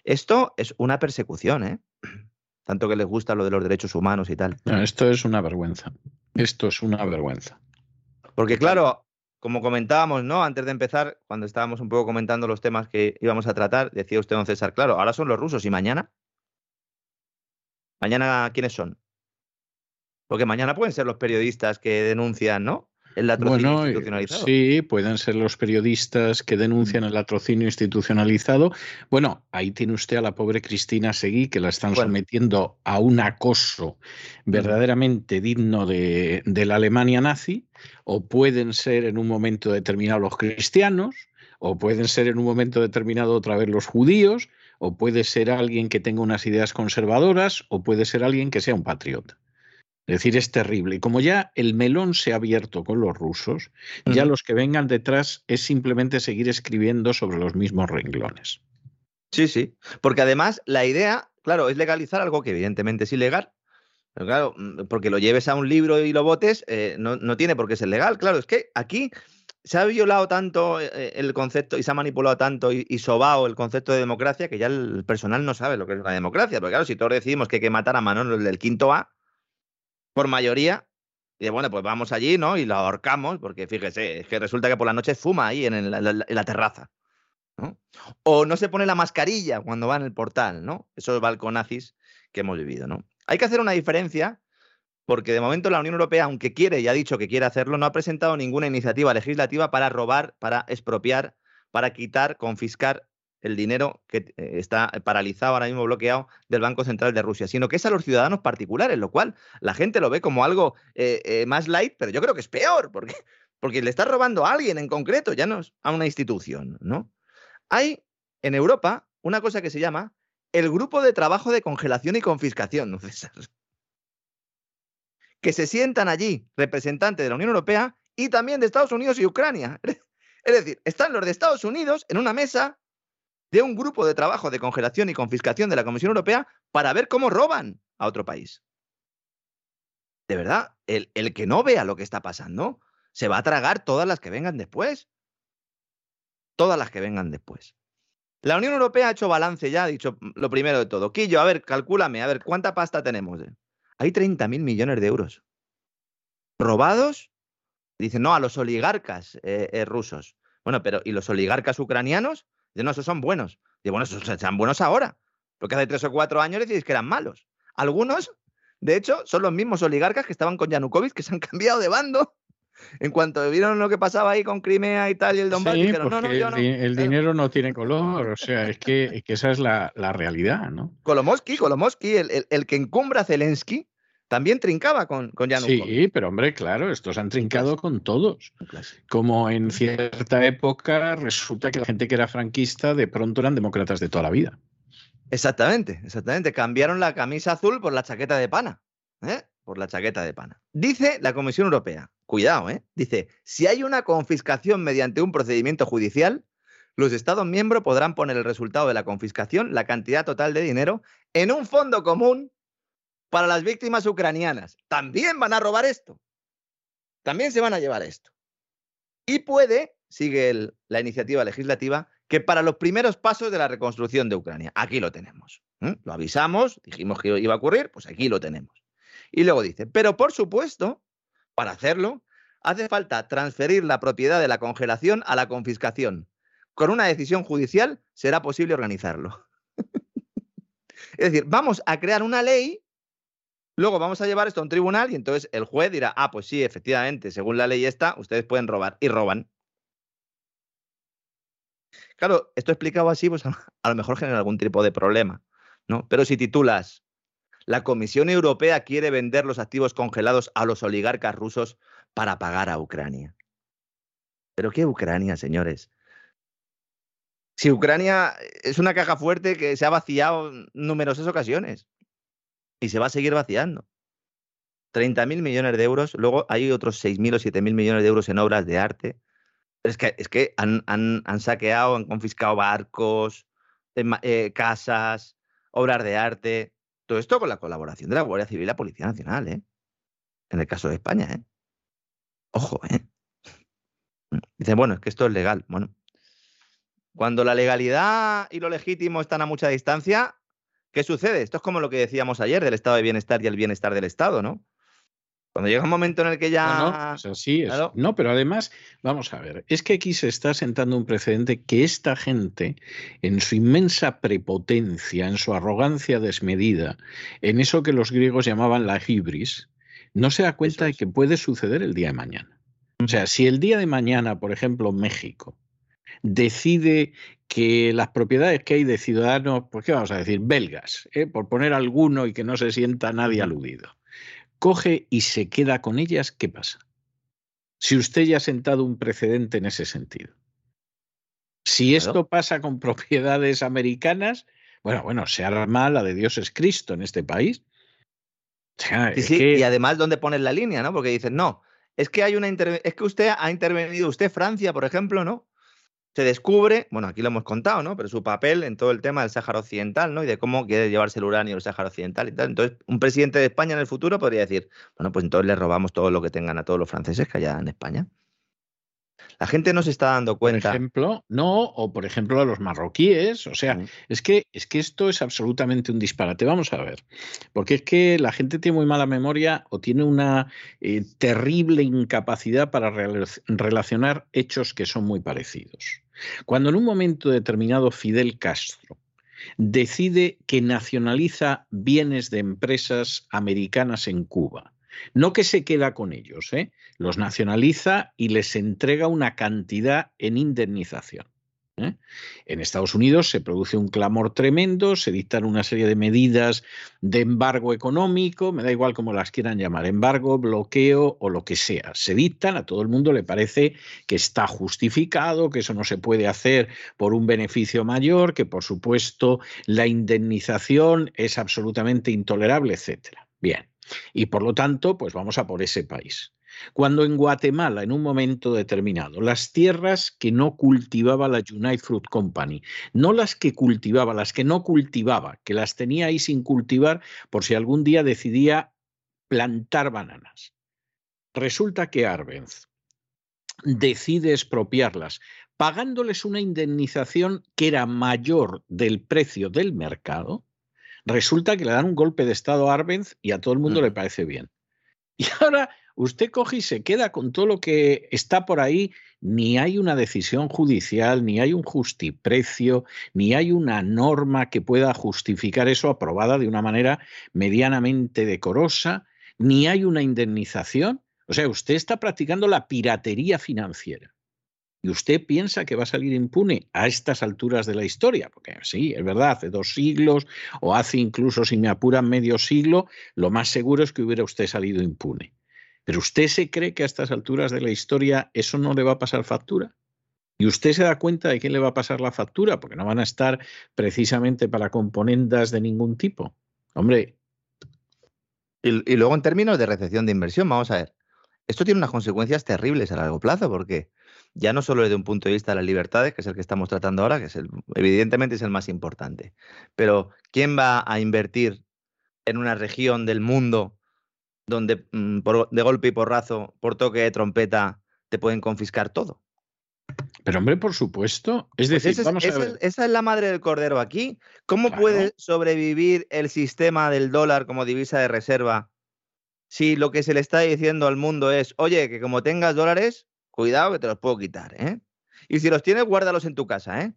Esto es una persecución, ¿eh? Tanto que les gusta lo de los derechos humanos y tal. esto es una vergüenza. Esto es una vergüenza. Porque claro, como comentábamos, ¿no? Antes de empezar, cuando estábamos un poco comentando los temas que íbamos a tratar, decía usted, don César, claro, ahora son los rusos y mañana. Mañana, ¿quiénes son? Porque mañana pueden ser los periodistas que denuncian, ¿no? El latrocinio institucionalizado. Sí, pueden ser los periodistas que denuncian el latrocinio institucionalizado. Bueno, ahí tiene usted a la pobre Cristina Seguí, que la están sometiendo a un acoso verdaderamente digno de, de la Alemania nazi, o pueden ser en un momento determinado los cristianos, o pueden ser en un momento determinado otra vez los judíos, o puede ser alguien que tenga unas ideas conservadoras, o puede ser alguien que sea un patriota. Es decir, es terrible. Y como ya el melón se ha abierto con los rusos, ya los que vengan detrás es simplemente seguir escribiendo sobre los mismos renglones. Sí, sí. Porque además la idea, claro, es legalizar algo que evidentemente es ilegal. Pero claro, mm, porque lo lleves a un libro y lo votes, eh, no, no, tiene por qué ser legal. Claro, es que aquí se ha violado tanto eh, eh, el concepto y se ha manipulado tanto y, y, sobao el concepto de democracia que ya el personal no sabe lo que es una democracia. Porque claro, si todos decidimos que hay que matar a Manolo del quinto A, por mayoría, y bueno, pues vamos allí, ¿no? Y lo ahorcamos, porque fíjese, es que resulta que por la noche fuma ahí en, la, en la terraza. ¿no? O no se pone la mascarilla cuando va en el portal, ¿no? Esos balconazis que hemos vivido, ¿no? Hay que hacer una diferencia porque de momento la Unión Europea, aunque quiere y ha dicho que quiere hacerlo, no ha presentado ninguna iniciativa legislativa para robar, para expropiar, para quitar, confiscar el dinero que eh, está paralizado ahora mismo bloqueado del Banco Central de Rusia, sino que es a los ciudadanos particulares, lo cual la gente lo ve como algo eh, eh, más light, pero yo creo que es peor, porque, porque le está robando a alguien en concreto, ya no a una institución, ¿no? Hay en Europa una cosa que se llama el Grupo de Trabajo de Congelación y Confiscación. Que se sientan allí representantes de la Unión Europea y también de Estados Unidos y Ucrania. Es decir, están los de Estados Unidos en una mesa de un grupo de trabajo de congelación y confiscación de la Comisión Europea para ver cómo roban a otro país. De verdad, el, el, que no vea lo que está pasando se va a tragar todas las que vengan después. Todas las que vengan después. La Unión Europea ha hecho balance ya, ha dicho lo primero de todo. Quillo, a ver, calcúlame, a ver, ¿cuánta pasta tenemos? Hay 30.000 millones de euros. ¿Robados? Dicen, no, a los oligarcas eh, eh, rusos. Bueno, pero ¿y los oligarcas ucranianos? Dicen, no, esos son buenos. Digo, bueno, esos son buenos ahora. Porque hace tres o cuatro años decís que eran malos. Algunos, de hecho, son los mismos oligarcas que estaban con Yanukovych, que se han cambiado de bando. En cuanto vieron lo que pasaba ahí con Crimea y tal y el Donbass, sí, dijeron, no, no, yo el, el dinero no tiene color, o sea, es que, es que esa es la, la, realidad, ¿no? Kolomoisky, Kolomoisky, el, el, el, que encumbra a Zelensky, también trincaba con, con Yanukovych. Sí, pero hombre, claro, estos han trincado con todos. Como en cierta época resulta que la gente que era franquista de pronto eran demócratas de toda la vida. Exactamente, exactamente. Cambiaron la camisa azul por la chaqueta de pana. ¿eh? Por la chaqueta de pana. Dice la Comisión Europea, cuidado, ¿eh? Dice, si hay una confiscación mediante un procedimiento judicial, los Estados miembros podrán poner el resultado de la confiscación, la cantidad total de dinero, en un fondo común para las víctimas ucranianas. También van a robar esto. También se van a llevar esto. Y puede, sigue la iniciativa legislativa, que para los primeros pasos de la reconstrucción de Ucrania. Aquí lo tenemos. Lo avisamos, dijimos que iba a ocurrir, pues aquí lo tenemos. Y luego dice, pero por supuesto, para hacerlo, hace falta transferir la propiedad de la congelación a la confiscación. Con una decisión judicial será posible organizarlo. es decir, vamos a crear una ley Luego vamos a llevar esto a un tribunal y entonces el juez dirá, ah, pues sí, efectivamente, según la ley esta, ustedes pueden robar y roban. Claro, esto explicado así, pues a lo mejor genera algún tipo de problema, ¿no? Pero si titulas, la Comisión Europea quiere vender los activos congelados a los oligarcas rusos para pagar a Ucrania. ¿Pero qué Ucrania, señores? Si Ucrania es una caja fuerte que se ha vaciado en numerosas ocasiones y se va a seguir vaciando. 30.000 millones de euros, luego hay otros 6.000 o 7.000 millones de euros en obras de arte. Es que, es que han saqueado, han confiscado barcos, eh, casas, obras de arte. Todo esto con la colaboración de la Guardia Civil y la Policía Nacional, ¿eh? En el caso de España, ¿eh? Ojo, ¿eh? Dicen, bueno, es que esto es legal. Bueno, cuando la legalidad y lo legítimo están a mucha distancia, ¿Qué sucede? Esto es como lo que decíamos ayer del estado de bienestar y el bienestar del Estado, ¿no? Cuando llega un momento en el que ya. No, no, así es. Claro. No, pero además, vamos a ver, es que aquí se está sentando un precedente que esta gente, en su inmensa prepotencia, en su arrogancia desmedida, en eso que los griegos llamaban la hibris, no se da cuenta de que puede suceder el día de mañana. O sea, si el día de mañana, por ejemplo, México decide que las propiedades que hay de ciudadanos, pues qué vamos a decir, belgas, ¿eh? por poner alguno y que no se sienta nadie aludido, coge y se queda con ellas, ¿qué pasa? Si usted ya ha sentado un precedente en ese sentido. Si claro. esto pasa con propiedades americanas, bueno, bueno, se arma la de Dios es Cristo en este país. Y además, ¿dónde pones la línea, no? Porque dices, no, es que hay una es que usted ha intervenido, usted Francia, por ejemplo, ¿no? Se descubre, bueno, aquí lo hemos contado, ¿no? Pero su papel en todo el tema del Sáhara Occidental, ¿no? Y de cómo quiere llevarse el uranio del Sáhara Occidental y tal. Entonces, un presidente de España en el futuro podría decir, bueno, pues entonces le robamos todo lo que tengan a todos los franceses que haya en España. La gente no se está dando cuenta. Por ejemplo, no, o por ejemplo a los marroquíes. O sea, es, que, es que esto es absolutamente un disparate. Vamos a ver. Porque es que la gente tiene muy mala memoria o tiene una eh, terrible incapacidad para relacionar hechos que son muy parecidos. Cuando en un momento determinado Fidel Castro decide que nacionaliza bienes de empresas americanas en Cuba, no que se queda con ellos, ¿eh? los nacionaliza y les entrega una cantidad en indemnización. ¿eh? En Estados Unidos se produce un clamor tremendo, se dictan una serie de medidas de embargo económico, me da igual cómo las quieran llamar, embargo, bloqueo o lo que sea. Se dictan, a todo el mundo le parece que está justificado, que eso no se puede hacer por un beneficio mayor, que por supuesto la indemnización es absolutamente intolerable, etcétera. Bien. Y por lo tanto, pues vamos a por ese país. Cuando en Guatemala, en un momento determinado, las tierras que no cultivaba la United Fruit Company, no las que cultivaba, las que no cultivaba, que las tenía ahí sin cultivar por si algún día decidía plantar bananas. Resulta que Arbenz decide expropiarlas, pagándoles una indemnización que era mayor del precio del mercado, Resulta que le dan un golpe de Estado a Arbenz y a todo el mundo le parece bien. Y ahora usted coge y se queda con todo lo que está por ahí, ni hay una decisión judicial, ni hay un justiprecio, ni hay una norma que pueda justificar eso aprobada de una manera medianamente decorosa, ni hay una indemnización. O sea, usted está practicando la piratería financiera y usted piensa que va a salir impune a estas alturas de la historia, porque sí, es verdad, hace dos siglos o hace incluso, si me apuran, medio siglo, lo más seguro es que hubiera usted salido impune. Pero usted se cree que a estas alturas de la historia eso no le va a pasar factura. Y usted se da cuenta de quién le va a pasar la factura, porque no van a estar precisamente para componendas de ningún tipo. Hombre. Y, luego en términos de recepción de inversión, vamos a ver. Esto tiene unas consecuencias terribles a largo plazo, porque ya no solo desde un punto de vista de las libertades, que es el que estamos tratando ahora, que es el, evidentemente es el más importante, pero ¿quién va a invertir en una región del mundo donde mm, de golpe y porrazo, por toque de trompeta, te pueden confiscar todo? Pero hombre, por supuesto. Es pues decir, vamos a ver. esa es la madre del cordero aquí. ¿Cómo puede sobrevivir el sistema del dólar como divisa de reserva si lo que se le está diciendo al mundo es, oye, que como tengas dólares, Cuidado que te los puedo quitar, ¿eh? Y si los tienes, guárdalos en tu casa, ¿eh?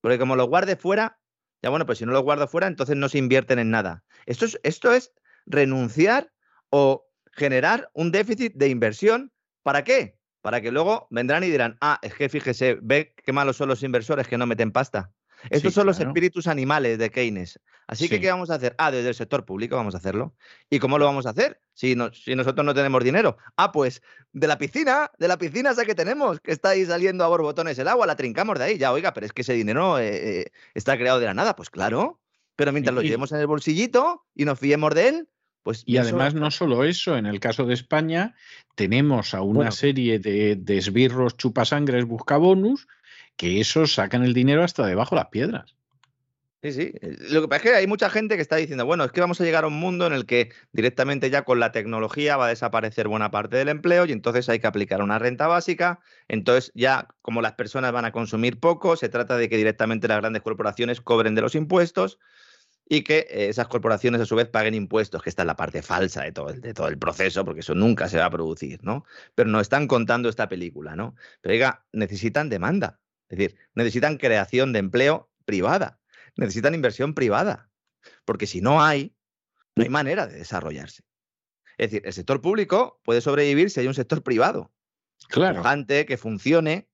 Porque como los guardes fuera, ya bueno, pues si no los guardo fuera, entonces no se invierten en nada. Esto es, esto es renunciar o generar un déficit de inversión. ¿Para qué? Para que luego vendrán y dirán, ah, es que fíjese, ve qué malos son los inversores que no meten pasta. Estos son los espíritus animales de Keynes. Así que, ¿qué vamos a hacer? Ah, desde el sector público vamos a hacerlo. ¿Y cómo lo vamos a hacer? Si, si nosotros no tenemos dinero. Ah, pues de la piscina, de la piscina esa que tenemos, que está ahí saliendo a borbotones el agua, la trincamos de ahí. Ya, oiga, pero es que ese dinero eh, eh, está creado de la nada. Pues claro. Pero mientras lo llevemos en el bolsillito y nos fiemos de él, pues y además no solo eso, en el caso de España tenemos a una serie de, de esbirros chupasangres buscabonus que esos sacan el dinero hasta debajo de las piedras. Sí, sí. Lo que pasa es que hay mucha gente que está diciendo, bueno, es que vamos a llegar a un mundo en el que directamente ya con la tecnología va a desaparecer buena parte del empleo y entonces hay que aplicar una renta básica. Entonces ya como las personas van a consumir poco, se trata de que directamente las grandes corporaciones cobren de los impuestos y que eh, esas corporaciones a su vez paguen impuestos, que esta es la parte falsa de todo, el, de todo el proceso, porque eso nunca se va a producir, ¿no? Pero nos están contando esta película, ¿no? Pero oiga, necesitan demanda. Es decir, necesitan creación de empleo privada, necesitan inversión privada, porque si no hay, no hay manera de desarrollarse. Es decir, el sector público puede sobrevivir si hay un sector privado. Claro. que funcione.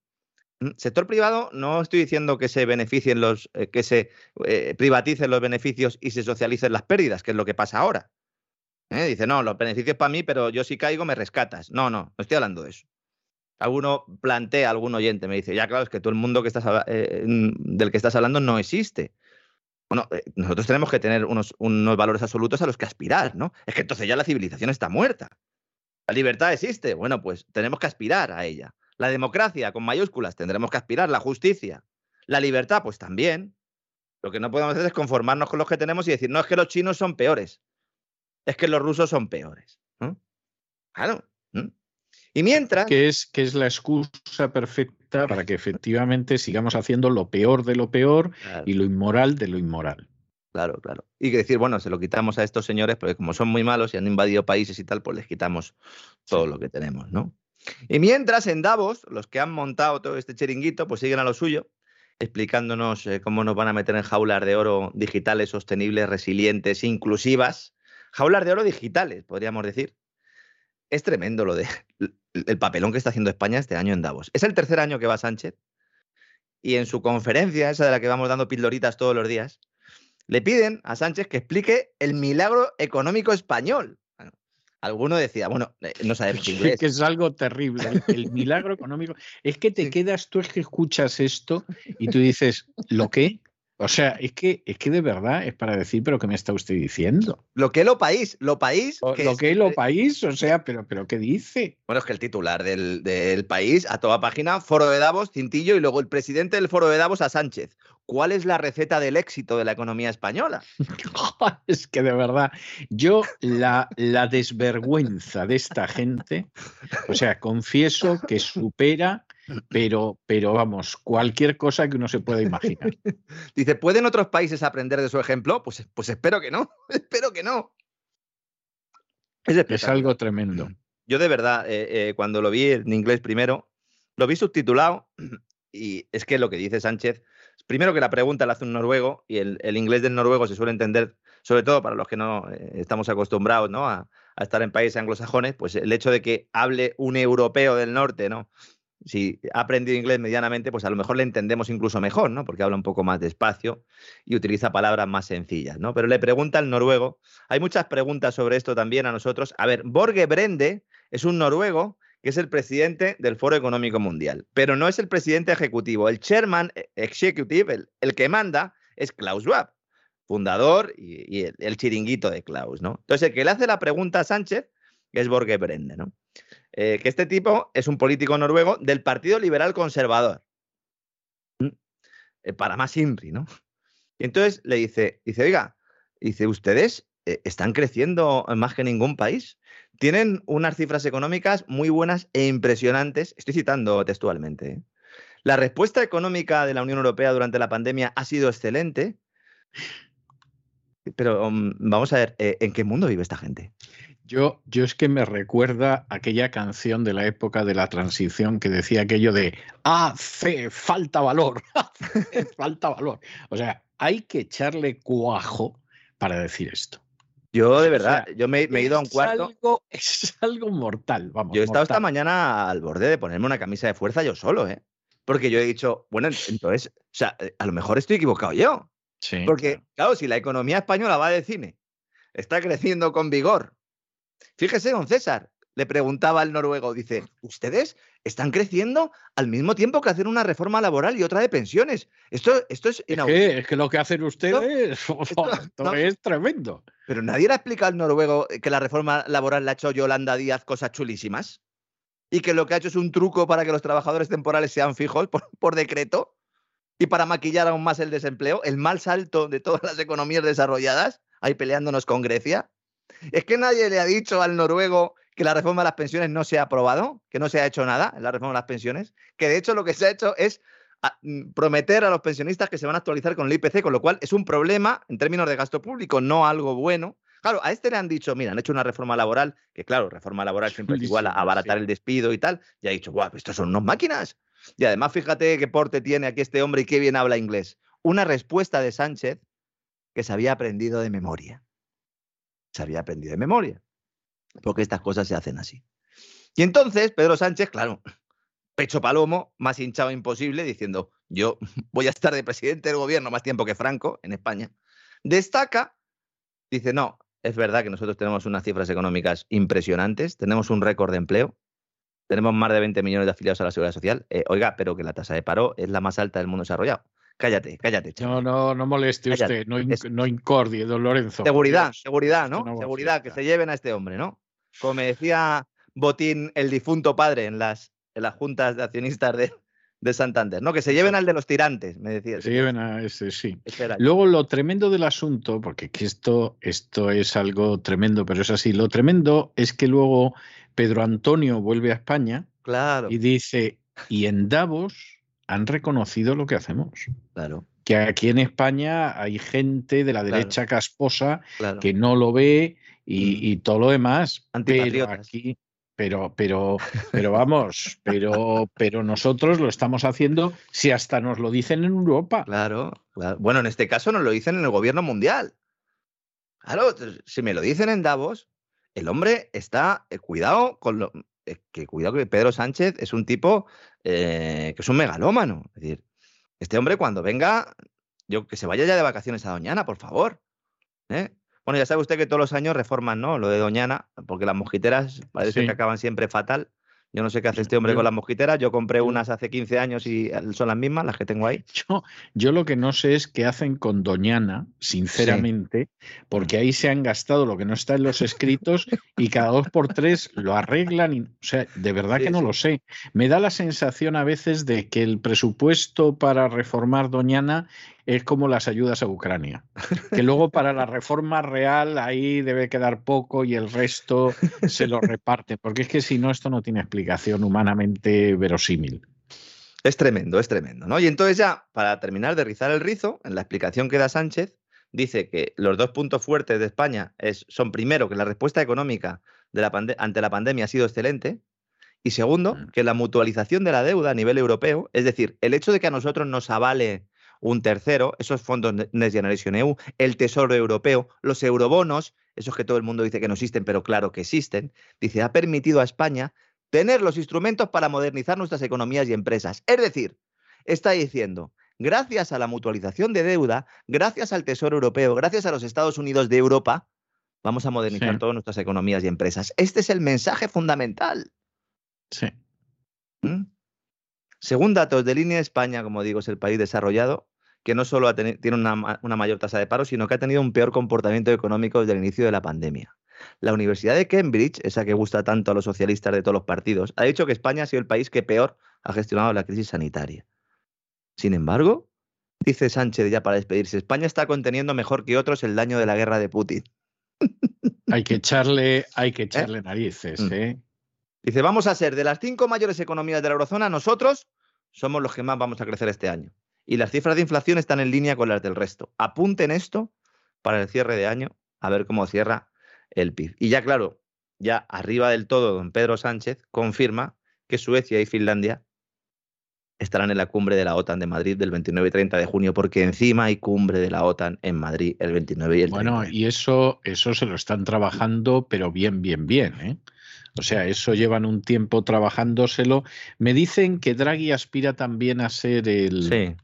Mm, sector privado, no estoy diciendo que se beneficien los, eh, que se eh, privaticen los beneficios y se socialicen las pérdidas, que es lo que pasa ahora. ¿Eh? Dice, no, los beneficios para mí, pero yo si caigo me rescatas. No, no, no estoy hablando de eso alguno plantea, algún oyente me dice, ya claro, es que todo el mundo que eh, del que estás hablando no existe. Bueno, eh, nosotros tenemos que tener unos, unos valores absolutos a los que aspirar, ¿no? Es que entonces ya la civilización está muerta. La libertad existe, bueno, pues tenemos que aspirar a ella. La democracia, con mayúsculas, tendremos que aspirar. La justicia. La libertad, pues también. Lo que no podemos hacer es conformarnos con los que tenemos y decir, no, es que los chinos son peores. Es que los rusos son peores. Claro. Y mientras. Que es, que es la excusa perfecta para que efectivamente sigamos haciendo lo peor de lo peor y lo inmoral de lo inmoral. Claro, claro. Y que decir, bueno, se lo quitamos a estos señores, porque como son muy malos y han invadido países y tal, pues les quitamos todo lo que tenemos, ¿no? Y mientras en Davos, los que han montado todo este chiringuito, pues siguen a lo suyo, explicándonos eh, cómo nos van a meter en jaulas de oro digitales, sostenibles, resilientes, inclusivas. Jaulas de oro digitales, podríamos decir. Es tremendo lo de el papelón que está haciendo España este año en Davos. Es el tercer año que va Sánchez y en su conferencia, esa de la que vamos dando pildoritas todos los días, le piden a Sánchez que explique el milagro económico español. alguno decía, bueno, eh, no sabemos inglés. Que es algo terrible. El, milagro económico. Es que te quedas, tú es que escuchas esto y tú dices, ¿lo qué? O sea, es que, es que de verdad es para decir, pero ¿qué me está usted diciendo? Lo que lo país, lo país. lo que lo país, o sea, pero, pero ¿qué dice? Bueno, es que el titular del, del, país, a toda página, Foro de Davos, Cintillo, y luego el presidente del Foro de Davos a Sánchez. ¿Cuál es la receta del éxito de la economía española? es que de verdad, yo la, la desvergüenza de esta gente, o sea, confieso que supera pero, pero vamos, cualquier cosa que uno se pueda imaginar. Dice, ¿pueden otros países aprender de su ejemplo? Pues, pues espero que no, espero que no. Es, algo tremendo. Yo de verdad, eh, eh, cuando lo vi en inglés primero, lo vi subtitulado y es que lo que dice Sánchez, primero que la pregunta la hace un noruego y el, inglés del noruego se suele entender, sobre todo para los que no eh, estamos acostumbrados ¿no? a, a estar en países anglosajones, pues el hecho de que hable un europeo del norte, ¿no? Si ha aprendido inglés medianamente, pues a lo mejor le entendemos incluso mejor, ¿no? Porque habla un poco más despacio y utiliza palabras más sencillas, ¿no? Pero le pregunta al noruego, hay muchas preguntas sobre esto también a nosotros. A ver, Borge Brende es un noruego que es el presidente del Foro Económico Mundial, pero no es el presidente ejecutivo. El chairman e-, executive, el, que manda, es Klaus Schwab, fundador y, el, el, chiringuito de Klaus, ¿no? Entonces, el que le hace la pregunta a Sánchez es Borge Brende, ¿no? Eh, que este tipo es un político noruego del Partido Liberal Conservador. Mm, eh, para más INRI, ¿no? Y entonces le dice, dice, oiga, dice, ustedes eh, están creciendo más que ningún país. Tienen unas cifras económicas muy buenas e impresionantes. Estoy citando textualmente. La respuesta económica de la Unión Europea durante la pandemia ha sido excelente. Pero mm, vamos a ver, ¿en qué mundo vive esta gente? Yo, yo es que me recuerda aquella canción de la época de la transición que decía aquello de hace falta valor, falta valor. O sea, hay que echarle cuajo para decir esto. Yo de verdad, yo me, he ido a un cuarto. Algo, es algo mortal, vamos. Yo he estado esta mañana al borde de ponerme una camisa de fuerza yo solo, ¿eh? Porque yo he dicho, bueno, entonces, o sea, eh, a lo mejor estoy equivocado yo. Sí. Porque, claro, si la economía española va de cine, está creciendo con vigor, Fíjese, don César, le preguntaba al noruego, dice, ¿ustedes están creciendo al mismo tiempo que hacen una reforma laboral y otra de pensiones? Esto, esto es... Es que, es que lo que hacen ustedes es tremendo. Pero nadie le ha explicado al noruego que la reforma laboral la ha hecho Yolanda Díaz cosas chulísimas y que lo que ha hecho es un truco para que los trabajadores temporales sean fijos por, por decreto y para maquillar aún más el desempleo, el mal salto de todas las economías desarrolladas, ahí peleándonos con Grecia. Es que nadie le ha dicho al noruego que la reforma de las pensiones no se ha aprobado, que no se ha hecho nada en la reforma de las pensiones, que de hecho lo que se ha hecho es ah, mm, prometer a los pensionistas que se van a actualizar con el IPC, con lo cual es un problema en términos de gasto público, no algo bueno. Claro, a este le han dicho, mira, han hecho una reforma laboral, que claro, reforma laboral siempre es igual a abaratar el despido y tal, y ha dicho, guau, estos son unos máquinas. Y además, fíjate qué porte tiene aquí este hombre y qué bien habla inglés. Una respuesta de Sánchez que se había aprendido de memoria se había aprendido de memoria, porque estas cosas se hacen así. Y entonces Pedro Sánchez, claro, pecho palomo, más hinchado imposible, diciendo, yo voy a estar de presidente del gobierno más tiempo que Franco en España, destaca, dice, no, es verdad que nosotros tenemos unas cifras económicas impresionantes, tenemos un récord de empleo, tenemos más de 20 millones de afiliados a la Seguridad Social, eh, oiga, pero que la tasa de paro es la más alta del mundo desarrollado Cállate, cállate. No, no, no moleste usted, no, no incordie, don Lorenzo. Seguridad, seguridad, ¿no? seguridad, que se lleven a este hombre, ¿no? Como me decía Botín, el difunto padre, en las, en las juntas de accionistas de, de Santander, ¿no? Que se lleven al de los tirantes, me decía. Se lleven a ese, sí. Luego lo tremendo del asunto, porque esto, esto es algo tremendo, pero es así, lo tremendo es que luego Pedro Antonio vuelve a España claro. y dice, y en Davos han reconocido lo que hacemos. Claro. Que aquí en España hay gente de la derecha casposa que no lo ve y, mm. todo lo demás. Pero aquí, pero, pero, pero vamos, pero, pero nosotros lo estamos haciendo si hasta nos lo dicen en Europa. Claro, Bueno, en este caso nos lo dicen en el gobierno mundial. Claro, si me lo dicen en Davos, el hombre está, eh, cuidado con lo, que cuidado que Pedro Sánchez es un tipo eh, que es un megalómano. Es decir, este hombre cuando venga, yo que se vaya ya de vacaciones a Doñana, por favor. ¿eh? Bueno, ya sabe usted que todos los años reforman, ¿no? Lo de Doñana, porque las mosquiteras parece que acaban siempre fatal. Yo no sé qué hace este hombre con las mosquiteras. Yo compré unas hace 15 años y son las mismas, las que tengo ahí. Yo, yo lo que no sé es qué hacen con Doñana, sinceramente, porque ahí se han gastado lo que no está en los escritos y cada dos por tres lo arreglan. Y, o sea, de verdad que no lo sé. Me da la sensación a veces de que el presupuesto para reformar Doñana es como las ayudas a Ucrania, que luego para la reforma real ahí debe quedar poco y el resto se lo reparte, porque es que si no, esto no tiene explicación humanamente verosímil. Es tremendo, es tremendo, ¿no? Y entonces ya, para terminar de rizar el rizo, en la explicación que da Sánchez, dice que los dos puntos fuertes de España es, son primero que la respuesta económica de la ante la pandemia ha sido excelente, y segundo, mm. que la mutualización de la deuda a nivel europeo, es decir, el hecho de que a nosotros nos avale un tercero, esos fondos Next Generation EU, el Tesoro Europeo, los eurobonos, esos que todo el mundo dice que no existen, pero claro que existen, dice, ha permitido a España tener los instrumentos para modernizar nuestras economías y empresas. Es decir, está diciendo, gracias a la mutualización de deuda, gracias al Tesoro Europeo, gracias a los Estados Unidos de Europa, vamos a modernizar todas nuestras economías y empresas. Este es el mensaje fundamental. Sí. ¿Mm? Según datos de Línea España, como digo, es el país desarrollado que no solo tiene una, una, mayor tasa de paro, sino que ha tenido un peor comportamiento económico desde el inicio de la pandemia. La Universidad de Cambridge, esa que gusta tanto a los socialistas de todos los partidos, ha dicho que España ha sido el país que peor ha gestionado la crisis sanitaria. Sin embargo, dice Sánchez ya para despedirse, España está conteniendo mejor que otros el daño de la guerra de Putin. Hay que echarle, hay que ¿Eh? echarle narices, mm. ¿eh? Dice, vamos a ser de las cinco mayores economías de la eurozona, nosotros somos los que más vamos a crecer este año. Y las cifras de inflación están en línea con las del resto. Apunten esto para el cierre de año, a ver cómo cierra el PIB. Y ya claro, ya arriba del todo, don Pedro Sánchez confirma que Suecia y Finlandia estarán en la cumbre de la OTAN de Madrid del 29 y 30 de junio, porque encima hay cumbre de la OTAN en Madrid el 29 y el 30. Bueno, y eso, eso se lo están trabajando, pero bien, bien, bien. ¿eh? O sea, eso llevan un tiempo trabajándoselo. Me dicen que Draghi aspira también a ser el,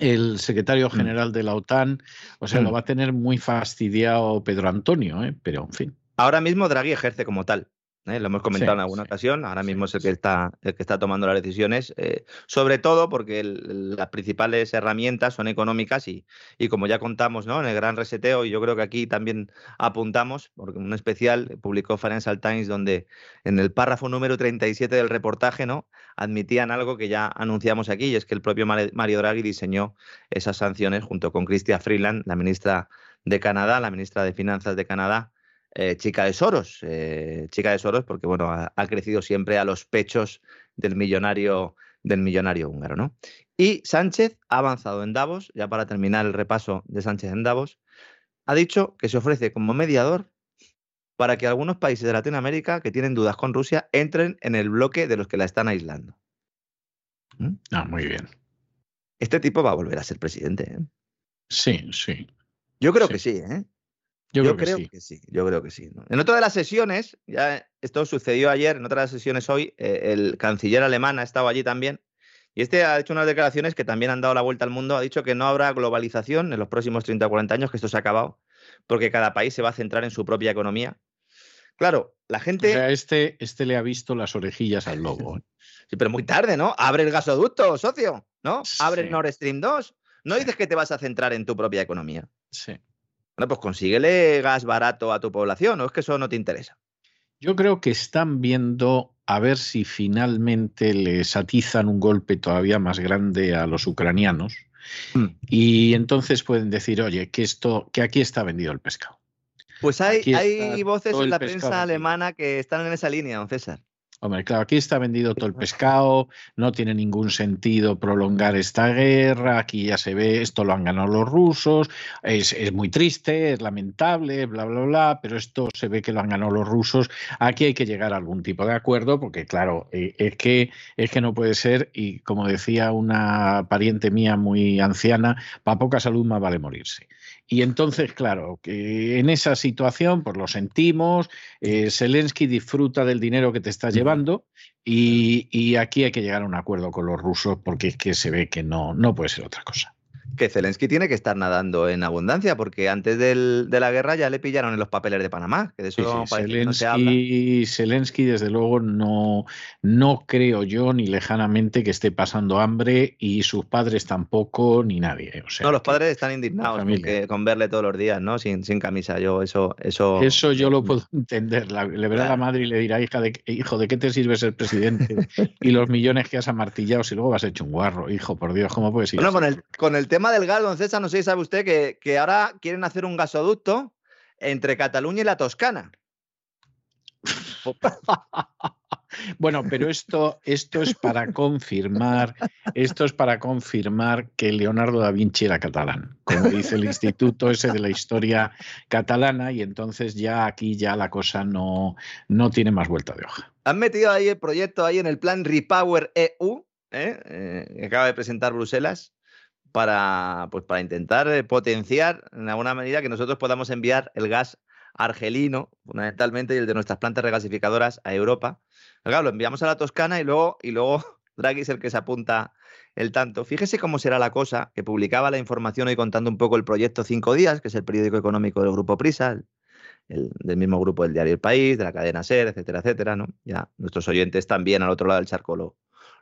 el secretario mm. general de la OTAN. O sea, lo mm. va a tener muy fastidiado Pedro Antonio, ¿eh? pero en fin. Ahora mismo Draghi ejerce como tal. ¿Eh? lo hemos comentado en alguna ocasión, ahora mismo es el que está, el que está tomando las decisiones, eh, sobre todo porque las principales herramientas son económicas y, y, como ya contamos ¿no? en el gran reseteo, y yo creo que aquí también apuntamos, porque un especial publicó Financial Times donde en el párrafo número 37 del reportaje ¿no? admitían algo que ya anunciamos aquí, y es que el propio Mario Draghi diseñó esas sanciones junto con Chrystia Freeland, la ministra de Canadá, la ministra de Finanzas de Canadá, eh, chica de Soros, eh, chica de Soros porque bueno, ha, crecido siempre a los pechos del millonario, del millonario húngaro, ¿no? Y Sánchez ha avanzado en Davos, ya para terminar el repaso de Sánchez en Davos, ha dicho que se ofrece como mediador para que algunos países de Latinoamérica que tienen dudas con Rusia entren en el bloque de los que la están aislando. ¿Mm? Ah, muy bien. Este tipo va a volver a ser presidente. ¿eh? Sí, sí. Yo creo que sí, ¿eh? Yo, creo, que, sí. Yo creo que sí. En otra de las sesiones, ya esto sucedió ayer, en otra de las sesiones hoy, eh, el canciller alemán ha estado allí también. Y este ha hecho unas declaraciones que también han dado la vuelta al mundo. Ha dicho que no habrá globalización en los próximos 30 o 40 años, que esto se ha acabado, porque cada país se va a centrar en su propia economía. Claro, la gente. O sea, este, este le ha visto las orejillas al lobo. ¿eh? Sí, pero muy tarde, ¿no? Abre el gasoducto, socio, ¿no? Abre Sí. el Nord Stream 2. No dices que te vas a centrar en tu propia economía. Sí. Bueno, pues consíguele gas barato a tu población, o es que eso no te interesa. Yo creo que están viendo a ver si finalmente les atizan un golpe todavía más grande a los ucranianos Mm. y entonces pueden decir, oye, que esto, que aquí está vendido el pescado. Pues hay, hay voces en la prensa vendido. alemana que están en esa línea, don César. Hombre, claro, aquí está vendido todo el pescado, no tiene ningún sentido prolongar esta guerra, aquí ya se ve, esto lo han ganado los rusos, es, es muy triste, es lamentable, bla, bla, bla, pero esto se ve que lo han ganado los rusos, aquí hay que llegar a algún tipo de acuerdo, porque claro, eh, es, que, es que no puede ser, y como decía una pariente mía muy anciana, para poca salud más vale morirse. Y entonces, claro, que en esa situación, pues lo sentimos, eh, Zelensky disfruta del dinero que te está llevando y, y aquí hay que llegar a un acuerdo con los rusos porque es que se ve que no, no puede ser otra cosa. Que Zelensky tiene que estar nadando en abundancia, porque antes del- de la guerra ya le pillaron en los papeles de Panamá, que de eso Sí, no se habla. Zelensky, Zelensky, desde luego, no, no creo yo ni lejanamente que esté pasando hambre y sus padres tampoco, ni nadie. O sea, No, los padres están indignados porque- con verle todos los días, ¿no? Sin, sin camisa. Yo eso, eso. Eso yo lo puedo entender. La- le verá Claro. la madre y le dirá, hija de, hijo, ¿de qué te sirve ser presidente? y los millones que has amartillado si luego vas hecho un guarro. Hijo, por Dios, ¿cómo puedes ir Bueno, así? con el, con el tema del gas, don César, no sé si sabe usted que, que ahora quieren hacer un gasoducto entre Cataluña y la Toscana. Bueno, pero esto, esto es para confirmar, esto es para confirmar que Leonardo da Vinci era catalán, como dice el instituto ese de la historia catalana, y entonces ya aquí ya la cosa no, no tiene más vuelta de hoja. Han metido ahí el proyecto ahí en el plan Repower EU, ¿eh? Eh, que acaba de presentar Bruselas, para, pues, para intentar eh, potenciar en alguna medida que nosotros podamos enviar el gas argelino, fundamentalmente, y el de nuestras plantas regasificadoras a Europa. Claro, lo enviamos a la Toscana y luego, y luego Draghi es el que se apunta el tanto. Fíjese cómo será la cosa, que publicaba la información hoy contando un poco el proyecto Cinco Días, que es el periódico económico del Grupo Prisa, el- el- del mismo grupo del diario El País, de la cadena SER, etcétera, etcétera, ¿no? Ya nuestros oyentes también al otro lado del charco lo,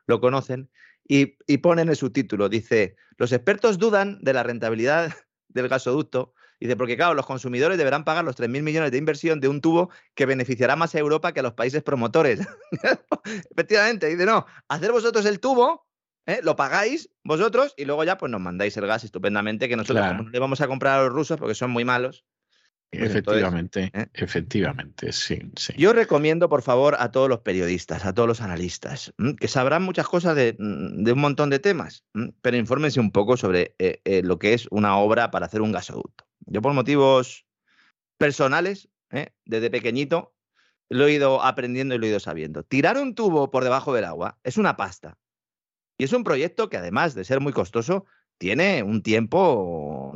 lo conocen. Y, y ponen el subtítulo, dice, los expertos dudan de la rentabilidad del gasoducto, dice, porque claro, los consumidores deberán pagar los 3.000 millones de inversión de un tubo que beneficiará más a Europa que a los países promotores. Efectivamente, dice, no, hacer vosotros el tubo, ¿eh? lo pagáis vosotros y luego ya pues nos mandáis el gas estupendamente, que nosotros Claro. no le vamos a comprar a los rusos porque son muy malos, Entonces, Efectivamente, ¿eh? efectivamente, sí, sí. Yo recomiendo, por favor, a todos los periodistas, a todos los analistas, que sabrán muchas cosas de, mm, de un montón de temas, pero infórmense un poco sobre eh, eh, lo que es una obra para hacer un gasoducto. Yo, por motivos personales, desde pequeñito, lo he ido aprendiendo y lo he ido sabiendo. Tirar un tubo por debajo del agua es una pasta. Y es un proyecto que, además de ser muy costoso, tiene un tiempo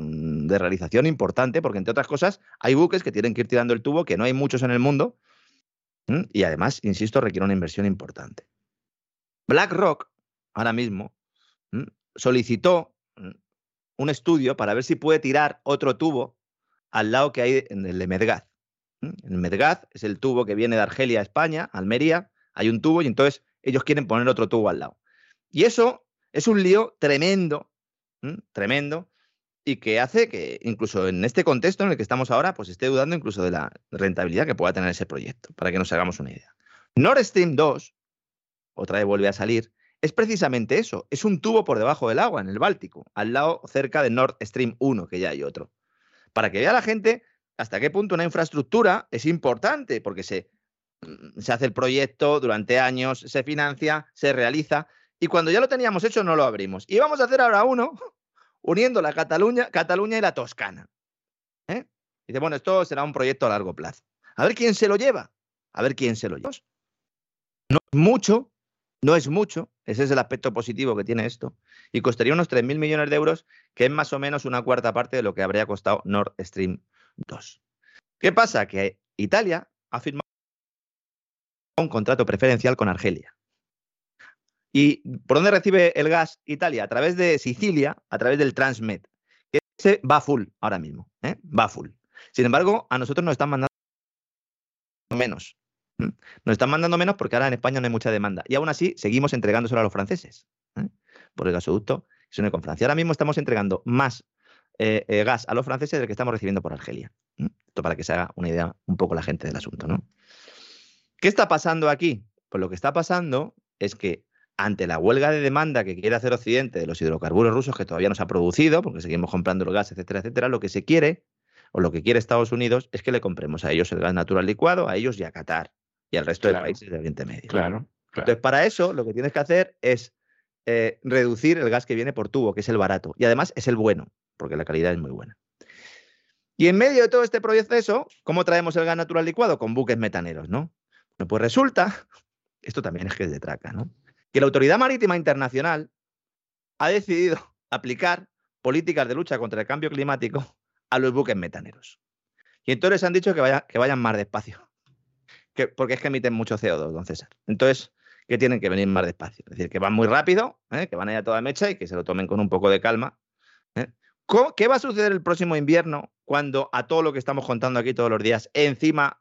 de realización importante, porque entre otras cosas hay buques que tienen que ir tirando el tubo, que no hay muchos en el mundo, y además, insisto, requiere una inversión importante. BlackRock, ahora mismo, solicitó un estudio para ver si puede tirar otro tubo al lado que hay en el de Medgaz. El Medgaz es el tubo que viene de Argelia a España, Almería, hay un tubo y entonces ellos quieren poner otro tubo al lado. Y eso es un lío tremendo, tremendo, y que hace que incluso en este contexto en el que estamos ahora, pues esté dudando incluso de la rentabilidad que pueda tener ese proyecto, para que nos hagamos una idea. Nord Stream 2, otra vez vuelve a salir, es precisamente eso, es un tubo por debajo del agua, en el Báltico, al lado cerca de Nord Stream 1, que ya hay otro. Para que vea la gente hasta qué punto una infraestructura es importante, porque se, mm, se hace el proyecto durante años, se financia, se realiza, y cuando ya lo teníamos hecho no lo abrimos. Y vamos a hacer ahora uno uniendo la Cataluña, Cataluña y la Toscana. ¿eh? Dice, bueno, esto será un proyecto a largo plazo. A ver quién se lo lleva. A ver quién se lo lleva. No es mucho, no es mucho. Ese es el aspecto positivo que tiene esto. Y costaría unos 3.000 millones de euros, que es más o menos una cuarta parte de lo que habría costado Nord Stream 2. ¿Qué pasa? Que Italia ha firmado un contrato preferencial con Argelia. ¿Y por dónde recibe el gas Italia? A través de Sicilia, a través del Transmed, que ese va full ahora mismo, ¿eh? va full. Sin embargo, a nosotros nos están mandando menos. Nos están mandando menos porque ahora en España no hay mucha demanda. Y aún así seguimos entregándoselo a los franceses ¿eh? por el gasoducto que se une con Francia. Ahora mismo estamos entregando más eh, gas a los franceses del que estamos recibiendo por Argelia. Esto para que se haga una idea un poco la gente del asunto. ¿no? ¿Qué está pasando aquí? Pues lo que está pasando es que ante la huelga de demanda que quiere hacer Occidente de los hidrocarburos rusos que todavía no se ha producido, porque seguimos comprando el gas, etcétera, etcétera, lo que se quiere o lo que quiere Estados Unidos es que le compremos a ellos el gas natural licuado, a ellos y a Qatar y al resto de países del Oriente Medio. Claro, Entonces, para eso lo que tienes que hacer es eh, reducir el gas que viene por tubo, que es el barato. Y además es el bueno, porque la calidad es muy buena. Y en medio de todo este proceso, ¿cómo traemos el gas natural licuado? Con buques metaneros, ¿no? pues resulta, esto también es que es de traca, ¿no? Que la Autoridad Marítima Internacional ha decidido aplicar políticas de lucha contra el cambio climático a los buques metaneros. Y entonces han dicho que, vayan más despacio porque es que emiten mucho CO2, don César. Entonces, que tienen que venir más despacio. Es decir, que van muy rápido, ¿eh? que van allá toda mecha y que se lo tomen con un poco de calma. ¿eh? ¿Qué va a suceder el próximo invierno cuando a todo lo que estamos contando aquí todos los días, encima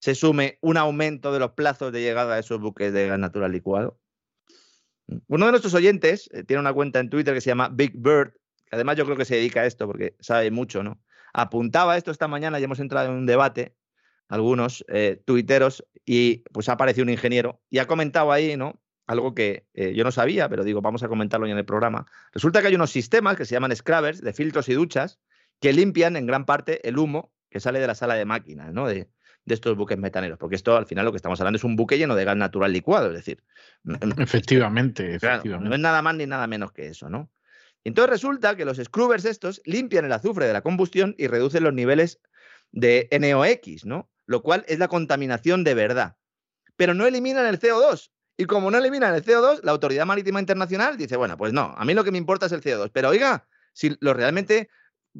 se sume un aumento de los plazos de llegada de esos buques de gas natural licuado? Uno de nuestros oyentes eh, tiene una cuenta en Twitter que se llama Big Bird, que además yo creo que se dedica a esto porque sabe mucho, ¿no? Apuntaba esto esta mañana y hemos entrado en un debate algunos eh, tuiteros y pues ha aparecido un ingeniero y ha comentado ahí, ¿no? Algo que eh, yo no sabía, pero digo, vamos a comentarlo en el programa. Resulta que hay unos sistemas que se llaman scrubbers de filtros y duchas que limpian en gran parte el humo que sale de la sala de máquinas, ¿no? Estos buques metaneros, porque esto al final lo que estamos hablando es un buque lleno de gas natural licuado, es decir. Efectivamente, efectivamente. no es nada más ni nada menos que eso, ¿no? Entonces resulta que los scrubbers estos limpian el azufre de la combustión y reducen los niveles de NOx, ¿no? lo cual es la contaminación de verdad. Pero no eliminan el CO2. Y como no eliminan el CO2, la Autoridad Marítima Internacional dice, bueno, pues no, a mí lo que me importa es el CO2. Pero oiga, si lo realmente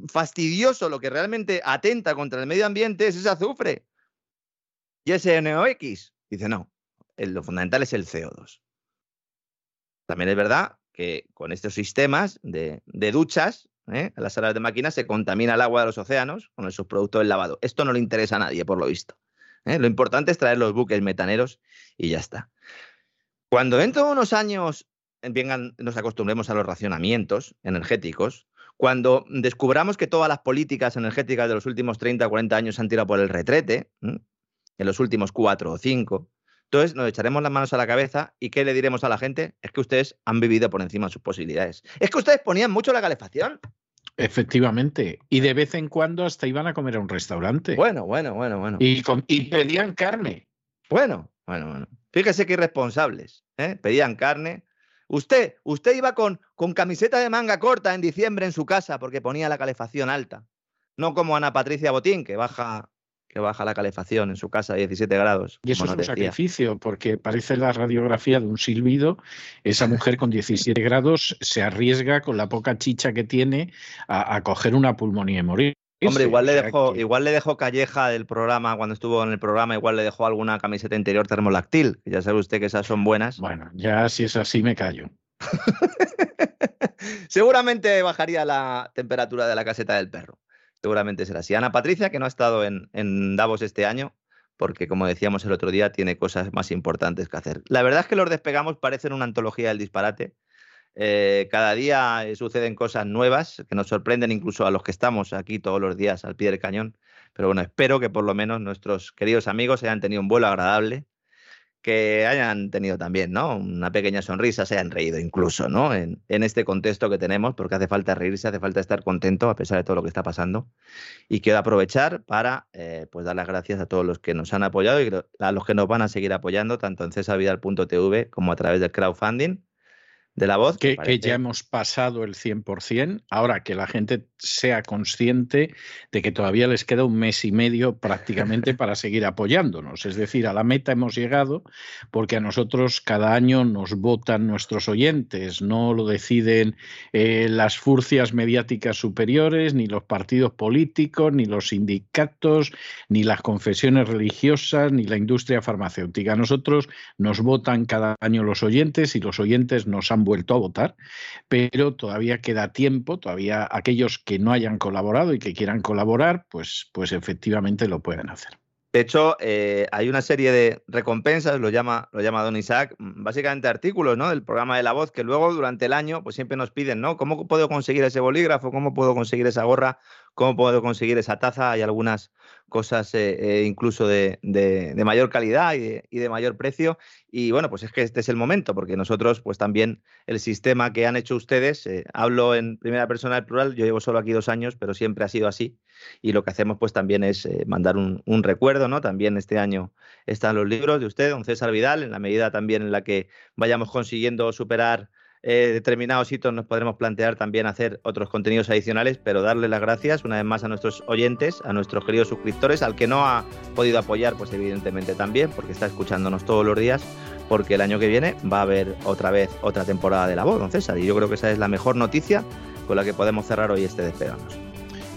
fastidioso, lo que realmente atenta contra el medio ambiente es ese azufre y ese NOx. Dice, no, lo fundamental es el CO2. También es verdad que con estos sistemas de, duchas, ¿eh? las salas de máquinas se contamina el agua de los océanos con esos productos del lavado. Esto no le interesa a nadie, por lo visto. ¿eh? Lo importante es traer los buques metaneros y ya está. Cuando dentro de unos años vengan, nos acostumbremos a los racionamientos energéticos, cuando descubramos que todas las políticas energéticas de los últimos 30 o 40 años se han tirado por el retrete, en los últimos cuatro o cinco, entonces nos echaremos las manos a la cabeza y ¿qué le diremos a la gente? Es que ustedes han vivido por encima de sus posibilidades. Es que ustedes ponían mucho la calefacción. Efectivamente. Y de vez en cuando hasta iban a comer a un restaurante. Bueno, bueno, bueno, bueno. Y, pedían carne. Bueno, bueno, bueno. Fíjese qué irresponsables. ¿eh? Pedían carne. Usted, usted iba con, con camiseta de manga corta en diciembre en su casa porque ponía la calefacción alta. No como Ana Patricia Botín, que baja que baja la calefacción en su casa a 17 grados. Y eso es un sacrificio, porque parece la radiografía de un silbido. Esa mujer con 17 grados se arriesga con la poca chicha que tiene a, coger una pulmonía y morir. Hombre, igual le dejó, igual le dejó calleja del programa, cuando estuvo en el programa, igual le dejó alguna camiseta interior termolactil, ya sabe usted que esas son buenas. Bueno, ya si es así me callo. Seguramente bajaría la temperatura de la caseta del perro seguramente será así. Ana Patricia, que no ha estado en, Davos este año, porque como decíamos el otro día, tiene cosas más importantes que hacer. La verdad es que los despegamos parecen una antología del disparate. Eh, cada día eh, suceden cosas nuevas que nos sorprenden incluso a los que estamos aquí todos los días al pie del cañón. Pero bueno, espero que por lo menos nuestros queridos amigos hayan tenido un vuelo agradable que hayan tenido también, ¿no? Una pequeña sonrisa, se hayan reído incluso, ¿no? En, este contexto que tenemos, porque hace falta reírse, hace falta estar contento a pesar de todo lo que está pasando. Y quiero aprovechar para, eh, pues, dar las gracias a todos los que nos han apoyado y a los que nos van a seguir apoyando, tanto en cesavidal.tv como a través del crowdfunding de la voz. Que, ya hemos pasado el 100%, ahora que la gente sea consciente de que todavía les queda un mes y medio prácticamente para seguir apoyándonos. Es decir, a la meta hemos llegado porque a nosotros cada año nos votan nuestros oyentes, no lo deciden eh, las furcias mediáticas superiores, ni los partidos políticos, ni los sindicatos, ni las confesiones religiosas, ni la industria farmacéutica. A nosotros nos votan cada año los oyentes y los oyentes nos han vuelto a votar, pero todavía queda tiempo, todavía aquellos que no hayan colaborado y que quieran colaborar, pues, pues efectivamente lo pueden hacer. De hecho, eh, hay una serie de recompensas, lo llama, lo llama Don Isaac, mm, básicamente artículos ¿no? del programa de la voz, que luego durante el año pues siempre nos piden, ¿no? ¿Cómo puedo conseguir ese bolígrafo? ¿Cómo puedo conseguir esa gorra? ¿Cómo puedo conseguir esa taza? Hay algunas cosas eh, eh, incluso de, mayor calidad y de, mayor precio. Y bueno, pues es que este es el momento, porque nosotros, pues también el sistema que han hecho ustedes, eh, hablo en primera persona del plural, yo llevo solo aquí dos años, pero siempre ha sido así. Y lo que hacemos pues también es mandar un, un, recuerdo, ¿no? También este año están los libros de usted, don César Vidal, en la medida también en la que vayamos consiguiendo superar eh, determinados hitos nos podremos plantear también hacer otros contenidos adicionales, pero darle las gracias una vez más a nuestros oyentes, a nuestros queridos suscriptores, al que no ha podido apoyar, pues evidentemente también, porque está escuchándonos todos los días, porque el año que viene va a haber otra vez otra temporada de La Voz, don César, y yo creo que esa es la mejor noticia con la que podemos cerrar hoy este Despegarnos.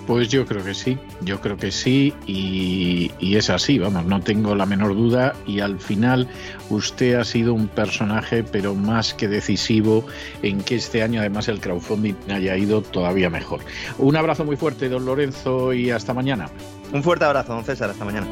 Pues yo creo que sí, yo creo que sí y, es así, vamos, no tengo la menor duda y al final usted ha sido un personaje pero más que decisivo en que este año además el crowdfunding haya ido todavía mejor. Un abrazo muy fuerte, don Lorenzo, y hasta mañana. Un fuerte abrazo, don César, hasta mañana.